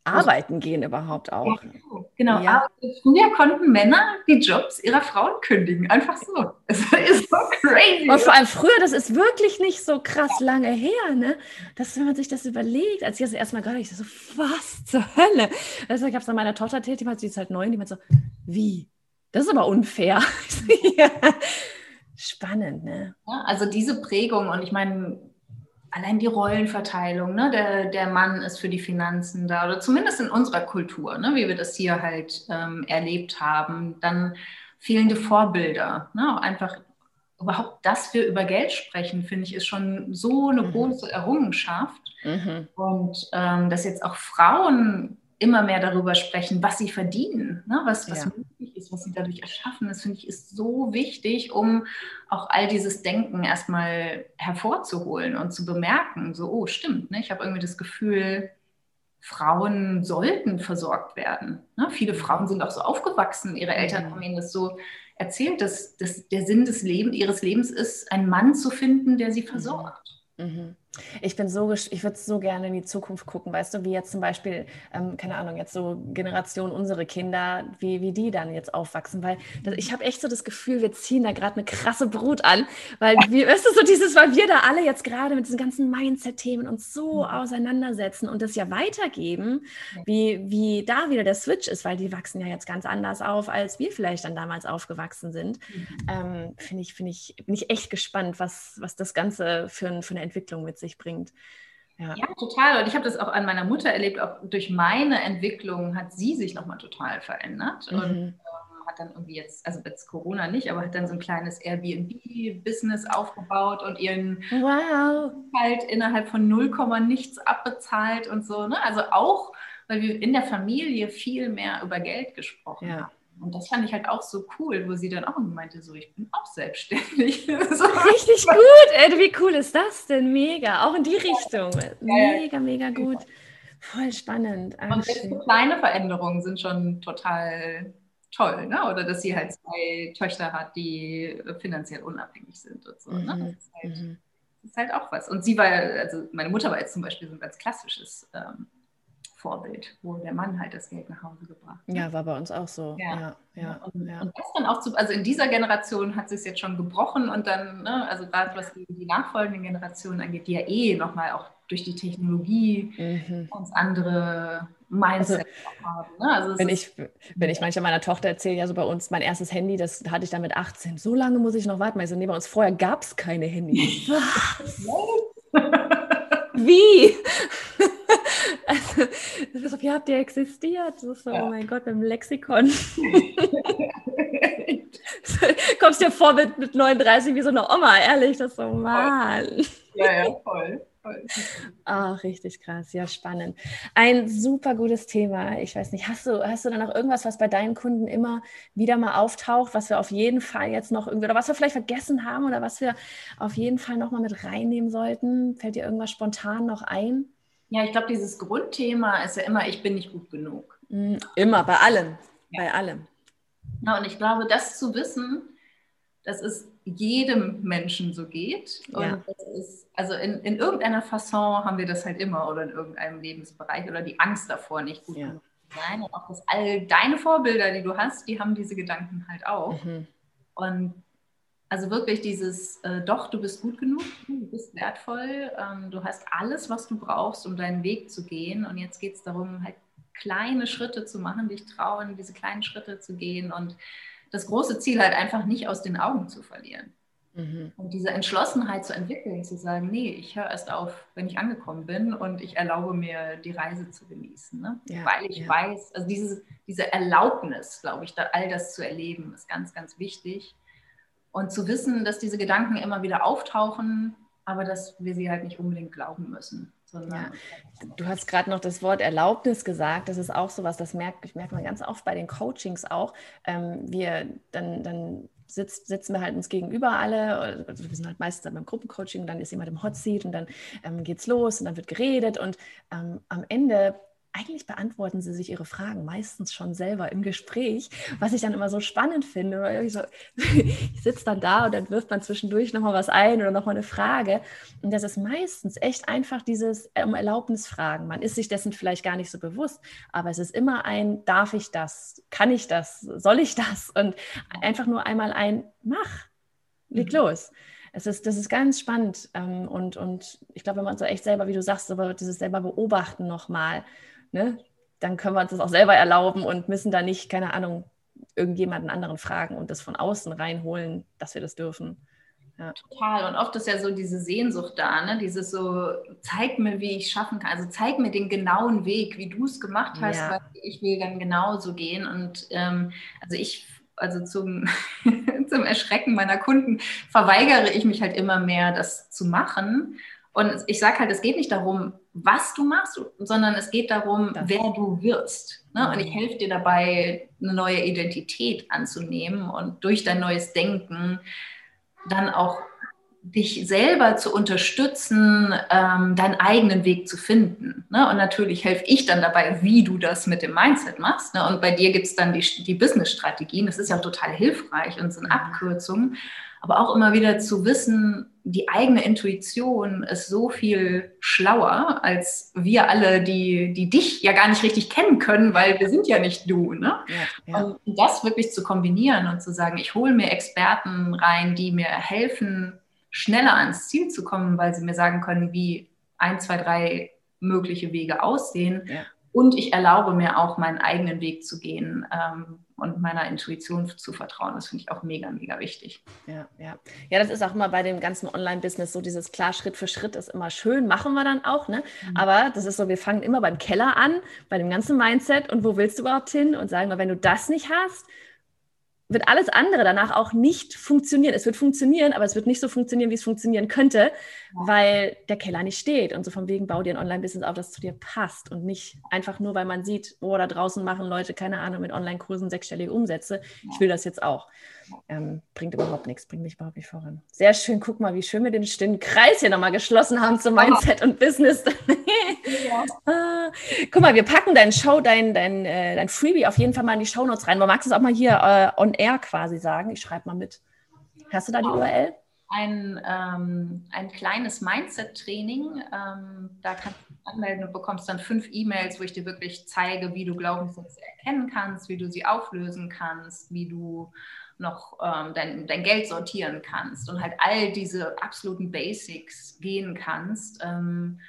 arbeiten gehen überhaupt auch. Ja, genau. Ja. früher konnten Männer die Jobs ihrer Frauen kündigen. Einfach so. <laughs> Es ist so crazy. Und vor allem früher, das ist wirklich nicht so krass lange her, ne? Dass, wenn man sich das überlegt, als ich das erstmal gehört habe, ich so, was zur Hölle? Also, ich habe es an meiner Tochter erzählt, die meinte, die ist halt neun, die meinte so, wie? Das ist aber unfair. <laughs> ja. Spannend, ne? Ja, also diese Prägung und ich meine, allein die Rollenverteilung, ne? der, der Mann ist für die Finanzen da oder zumindest in unserer Kultur, ne? wie wir das hier halt ähm, erlebt haben. Dann fehlende Vorbilder, ne? einfach überhaupt, dass wir über Geld sprechen, finde ich, ist schon so eine mhm. große Errungenschaft. Mhm. Und ähm, dass jetzt auch Frauen immer mehr darüber sprechen, was sie verdienen, ne? was, was ja. möglich ist, was sie dadurch erschaffen. Das finde ich ist so wichtig, um auch all dieses Denken erstmal hervorzuholen und zu bemerken, so, oh, stimmt, ne? ich habe irgendwie das Gefühl, Frauen sollten versorgt werden. Ne? Viele Frauen sind auch so aufgewachsen, ihre Eltern haben ihnen das so erzählt, dass, dass der Sinn des Lebens, ihres Lebens ist, einen Mann zu finden, der sie versorgt. Mhm. Ich bin so, ich würde so gerne in die Zukunft gucken, weißt du, wie jetzt zum Beispiel, ähm, keine Ahnung, jetzt so Generation unsere Kinder, wie, wie die dann jetzt aufwachsen, weil das, ich habe echt so das Gefühl, wir ziehen da gerade eine krasse Brut an, weil wir, weißt du, so dieses, weil wir da alle jetzt gerade mit diesen ganzen Mindset-Themen uns so mhm. auseinandersetzen und das ja weitergeben, wie, wie da wieder der Switch ist, weil die wachsen ja jetzt ganz anders auf, als wir vielleicht dann damals aufgewachsen sind. Mhm. Ähm, Finde ich, finde ich, bin ich echt gespannt, was, was das Ganze für, für eine Entwicklung mit sich bringt. Ja. ja, total. Und ich habe das auch an meiner Mutter erlebt. Auch durch meine Entwicklung hat sie sich nochmal total verändert. Mhm. Und ähm, hat dann irgendwie jetzt, also jetzt Corona nicht, aber hat dann so ein kleines Airbnb-Business aufgebaut und ihren wow. halt innerhalb von 0, nichts abbezahlt und so. Ne? Also auch, weil wir in der Familie viel mehr über Geld gesprochen ja. haben. Und das fand ich halt auch so cool, wo sie dann auch meinte, so, ich bin auch selbstständig. <laughs> so. Richtig <laughs> gut, ey, wie cool ist das denn? Mega, auch in die Richtung. Mega, mega gut. Voll spannend. Und so kleine Veränderungen sind schon total toll, ne? Oder dass sie halt zwei Töchter hat, die finanziell unabhängig sind und so. Ne? Mhm. Das, ist halt, mhm. das ist halt auch was. Und sie war, also meine Mutter war jetzt zum Beispiel so ein ganz klassisches ähm, Vorbild, wo der Mann halt das Geld nach Hause gebracht hat. Ja, war bei uns auch so. Ja, ja, ja, und, ja. und, das dann auch zu, also in dieser Generation hat es jetzt schon gebrochen und dann, ne, also gerade was die, die, nachfolgenden Generationen angeht, die ja eh nochmal auch durch die Technologie mhm. ganz andere Mindset also, haben. Ne? Also wenn, ich, wenn ich manchmal meiner Tochter erzähle, ja, so bei uns mein erstes Handy, das hatte ich dann mit 18. So lange muss ich noch warten. Also, nee, bei uns vorher gab es keine Handys. <laughs> Wie? <laughs> also, so, wie habt ihr existiert? Das ist so, ja. oh mein Gott, im Lexikon. <laughs> <laughs> Kommst dir vor mit, mit 39 wie so eine Oma, ehrlich, das ist so, Mann. Ja, ja, voll. Ach, <laughs> richtig krass, ja, spannend. Ein super gutes Thema. Ich weiß nicht, hast du, hast du da noch irgendwas, was bei deinen Kunden immer wieder mal auftaucht, was wir auf jeden Fall jetzt noch irgendwie, oder was wir vielleicht vergessen haben oder was wir auf jeden Fall noch mal mit reinnehmen sollten? Fällt dir irgendwas spontan noch ein? Ja, ich glaube, dieses Grundthema ist ja immer, ich bin nicht gut genug. Mm, immer, bei allem. Ja. Bei allem. Ja, und ich glaube, das zu wissen, dass es jedem Menschen so geht. Und ja. ist, also in, in irgendeiner Fasson haben wir das halt immer oder in irgendeinem Lebensbereich oder die Angst davor, nicht gut ja. zu sein. Und auch dass all deine Vorbilder, die du hast, die haben diese Gedanken halt auch. Mhm. Und Also wirklich dieses, äh, doch, du bist gut genug, du bist wertvoll, ähm, du hast alles, was du brauchst, um deinen Weg zu gehen. Und jetzt geht es darum, halt kleine Schritte zu machen, dich trauen, diese kleinen Schritte zu gehen und das große Ziel halt einfach nicht aus den Augen zu verlieren. Mhm. Und diese Entschlossenheit zu entwickeln, zu sagen, nee, ich höre erst auf, wenn ich angekommen bin und ich erlaube mir, die Reise zu genießen. Ne? Ja, Weil ich ja. weiß, also diese, diese Erlaubnis, glaube ich, da, all das zu erleben, ist ganz, ganz wichtig. Und zu wissen, dass diese Gedanken immer wieder auftauchen, aber dass wir sie halt nicht unbedingt glauben müssen. Ja. Du hast gerade noch das Wort Erlaubnis gesagt. Das ist auch so was, das merkt, ich merke mal ganz oft bei den Coachings auch. Ähm, wir dann, dann sitzt, sitzen wir halt uns gegenüber alle. Also wir sind halt meistens beim Gruppencoaching, dann ist jemand im Hot Seat und dann ähm, geht's los und dann wird geredet und ähm, am Ende eigentlich beantworten sie sich ihre Fragen meistens schon selber im Gespräch, was ich dann immer so spannend finde. Weil ich, so, <laughs> ich sitze dann da und dann wirft man zwischendurch nochmal was ein oder nochmal eine Frage. Und das ist meistens echt einfach dieses äh, um Erlaubnis fragen. Man ist sich dessen vielleicht gar nicht so bewusst, aber es ist immer ein, darf ich das? Kann ich das? Soll ich das? Und einfach nur einmal ein, mach, leg mhm. los es ist, das ist ganz spannend. Ähm, und, und ich glaube, wenn man so echt selber, wie du sagst, aber dieses selber beobachten nochmal, ne, dann können wir uns das auch selber erlauben und müssen da nicht, keine Ahnung, irgendjemanden anderen fragen und das von außen reinholen, dass wir das dürfen. Ja. Total. Und oft ist ja so diese Sehnsucht da, ne? Dieses so, zeig mir, wie ich schaffen kann. Also zeig mir den genauen Weg, wie du es gemacht hast, ja. weil ich will dann genauso gehen. Und ähm, also ich, also zum, <laughs> zum Erschrecken meiner Kunden verweigere ich mich halt immer mehr, das zu machen. Und ich sage halt, es geht nicht darum, was du machst, sondern es geht darum, das. wer du wirst. Ne? Und ich helfe dir dabei, eine neue Identität anzunehmen und durch dein neues Denken dann auch dich selber zu unterstützen, ähm, deinen eigenen Weg zu finden. Ne? Und natürlich helfe ich dann dabei, wie du das mit dem Mindset machst. Ne? Und bei dir gibt es dann die, die Business-Strategien. Das ist ja auch total hilfreich und sind mhm. Abkürzungen. Aber auch immer wieder zu wissen, die eigene Intuition ist so viel schlauer als wir alle, die, die dich ja gar nicht richtig kennen können, weil wir sind ja nicht du. Ne? Ja, ja. Und das wirklich zu kombinieren und zu sagen, ich hole mir Experten rein, die mir helfen, schneller ans Ziel zu kommen, weil sie mir sagen können, wie ein, zwei, drei mögliche Wege aussehen. Ja. Und ich erlaube mir auch, meinen eigenen Weg zu gehen ähm, und meiner Intuition zu vertrauen. Das finde ich auch mega, mega wichtig. Ja, ja. Ja, das ist auch immer bei dem ganzen Online-Business so, dieses klar Schritt für Schritt ist immer schön, machen wir dann auch, ne? Mhm. Aber das ist so, wir fangen immer beim Keller an, bei dem ganzen Mindset und wo willst du überhaupt hin? Und sagen wir, wenn du das nicht hast, wird alles andere danach auch nicht funktionieren. Es wird funktionieren, aber es wird nicht so funktionieren, wie es funktionieren könnte, weil der Keller nicht steht. Und so von wegen, bau dir ein Online-Business auf, das zu dir passt und nicht einfach nur, weil man sieht, oh, da draußen machen Leute, keine Ahnung, mit Online-Kursen sechsstellige Umsätze. Ich will das jetzt auch. Ähm, bringt überhaupt nichts, bringt mich überhaupt nicht voran. Sehr schön, guck mal, wie schön wir den, den Kreis hier nochmal geschlossen haben zum Mindset und Business. <laughs> ja. ah, guck mal, wir packen dein Show, dein, dein, äh, dein Freebie auf jeden Fall mal in die Shownotes rein. Aber magst du es auch mal hier äh, on air quasi sagen? Ich schreibe mal mit. Hast du da die URL? Ein, ähm, ein kleines Mindset-Training. Ähm, da kannst du dich anmelden und bekommst dann fünf E-Mails, wo ich dir wirklich zeige, wie du Glaubenssätze erkennen kannst, wie du sie auflösen kannst, wie du noch ähm, dein, dein Geld sortieren kannst und halt all diese absoluten Basics gehen kannst, ähm,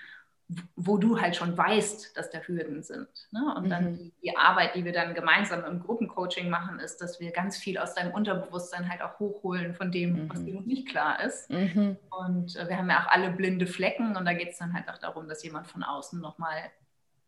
wo du halt schon weißt, dass da Hürden sind. Ne? Und mhm. dann die, die, Arbeit, die wir dann gemeinsam im Gruppencoaching machen, ist, dass wir ganz viel aus deinem Unterbewusstsein halt auch hochholen von dem, mhm. was dir noch nicht klar ist. Mhm. Und äh, wir haben ja auch alle blinde Flecken und da geht es dann halt auch darum, dass jemand von außen nochmal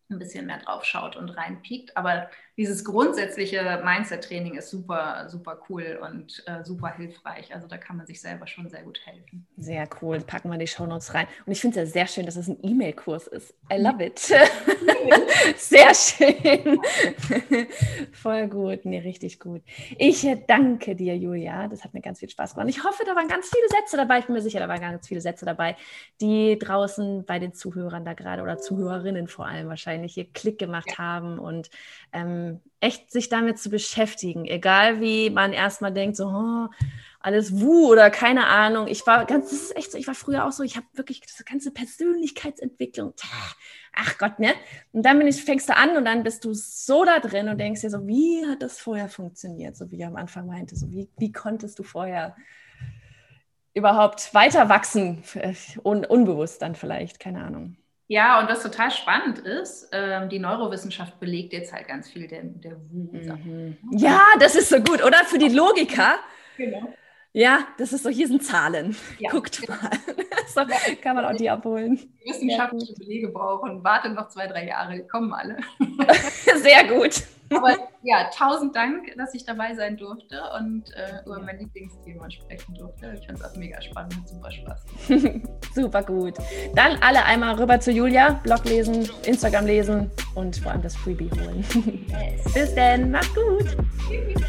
ein bisschen mehr drauf schaut und reinpiekt. Aber dieses grundsätzliche Mindset-Training ist super, super cool und äh, super hilfreich. Also da kann man sich selber schon sehr gut helfen. Sehr cool. Packen wir die Shownotes rein. Und ich finde es ja sehr schön, dass es ein E-Mail-Kurs ist. I love it. <laughs> sehr schön. <laughs> Voll gut. Nee, richtig gut. Ich danke dir, Julia. Das hat mir ganz viel Spaß gemacht. Ich hoffe, da waren ganz viele Sätze dabei. Ich bin mir sicher, da waren ganz viele Sätze dabei, die draußen bei den Zuhörern da gerade oder Zuhörerinnen vor allem wahrscheinlich hier Klick gemacht ja. haben und ähm, echt sich damit zu beschäftigen, egal wie man erstmal denkt, so oh, alles wuh oder keine Ahnung. Ich war ganz, das ist echt so, ich war früher auch so, ich habe wirklich diese ganze Persönlichkeitsentwicklung, ach Gott, ne? Und dann bin ich, fängst du an und dann bist du so da drin und denkst dir so, wie hat das vorher funktioniert, so wie ich am Anfang meinte, so wie, wie konntest du vorher überhaupt weiter wachsen, un unbewusst dann vielleicht, keine Ahnung. Ja, und was total spannend ist, ähm, die Neurowissenschaft belegt jetzt halt ganz viel der, der mhm. Ja, das ist so gut, oder? Für die Logiker. Genau. Ja, das ist so, hier sind Zahlen. Ja. Guckt mal. <laughs> so kann man auch die abholen. Die wissenschaftliche Belege brauchen. Wartet noch zwei, drei Jahre, die kommen alle. <laughs> Sehr gut. Aber ja, tausend Dank, dass ich dabei sein durfte und äh, über mein Lieblingsthema sprechen durfte. Ich fand es auch mega spannend, hat super Spaß. <laughs> super gut. Dann alle einmal rüber zu Julia, Blog lesen, Instagram lesen und vor allem das Freebie holen. Yes. <laughs> Bis dann, macht's gut. Tschüss.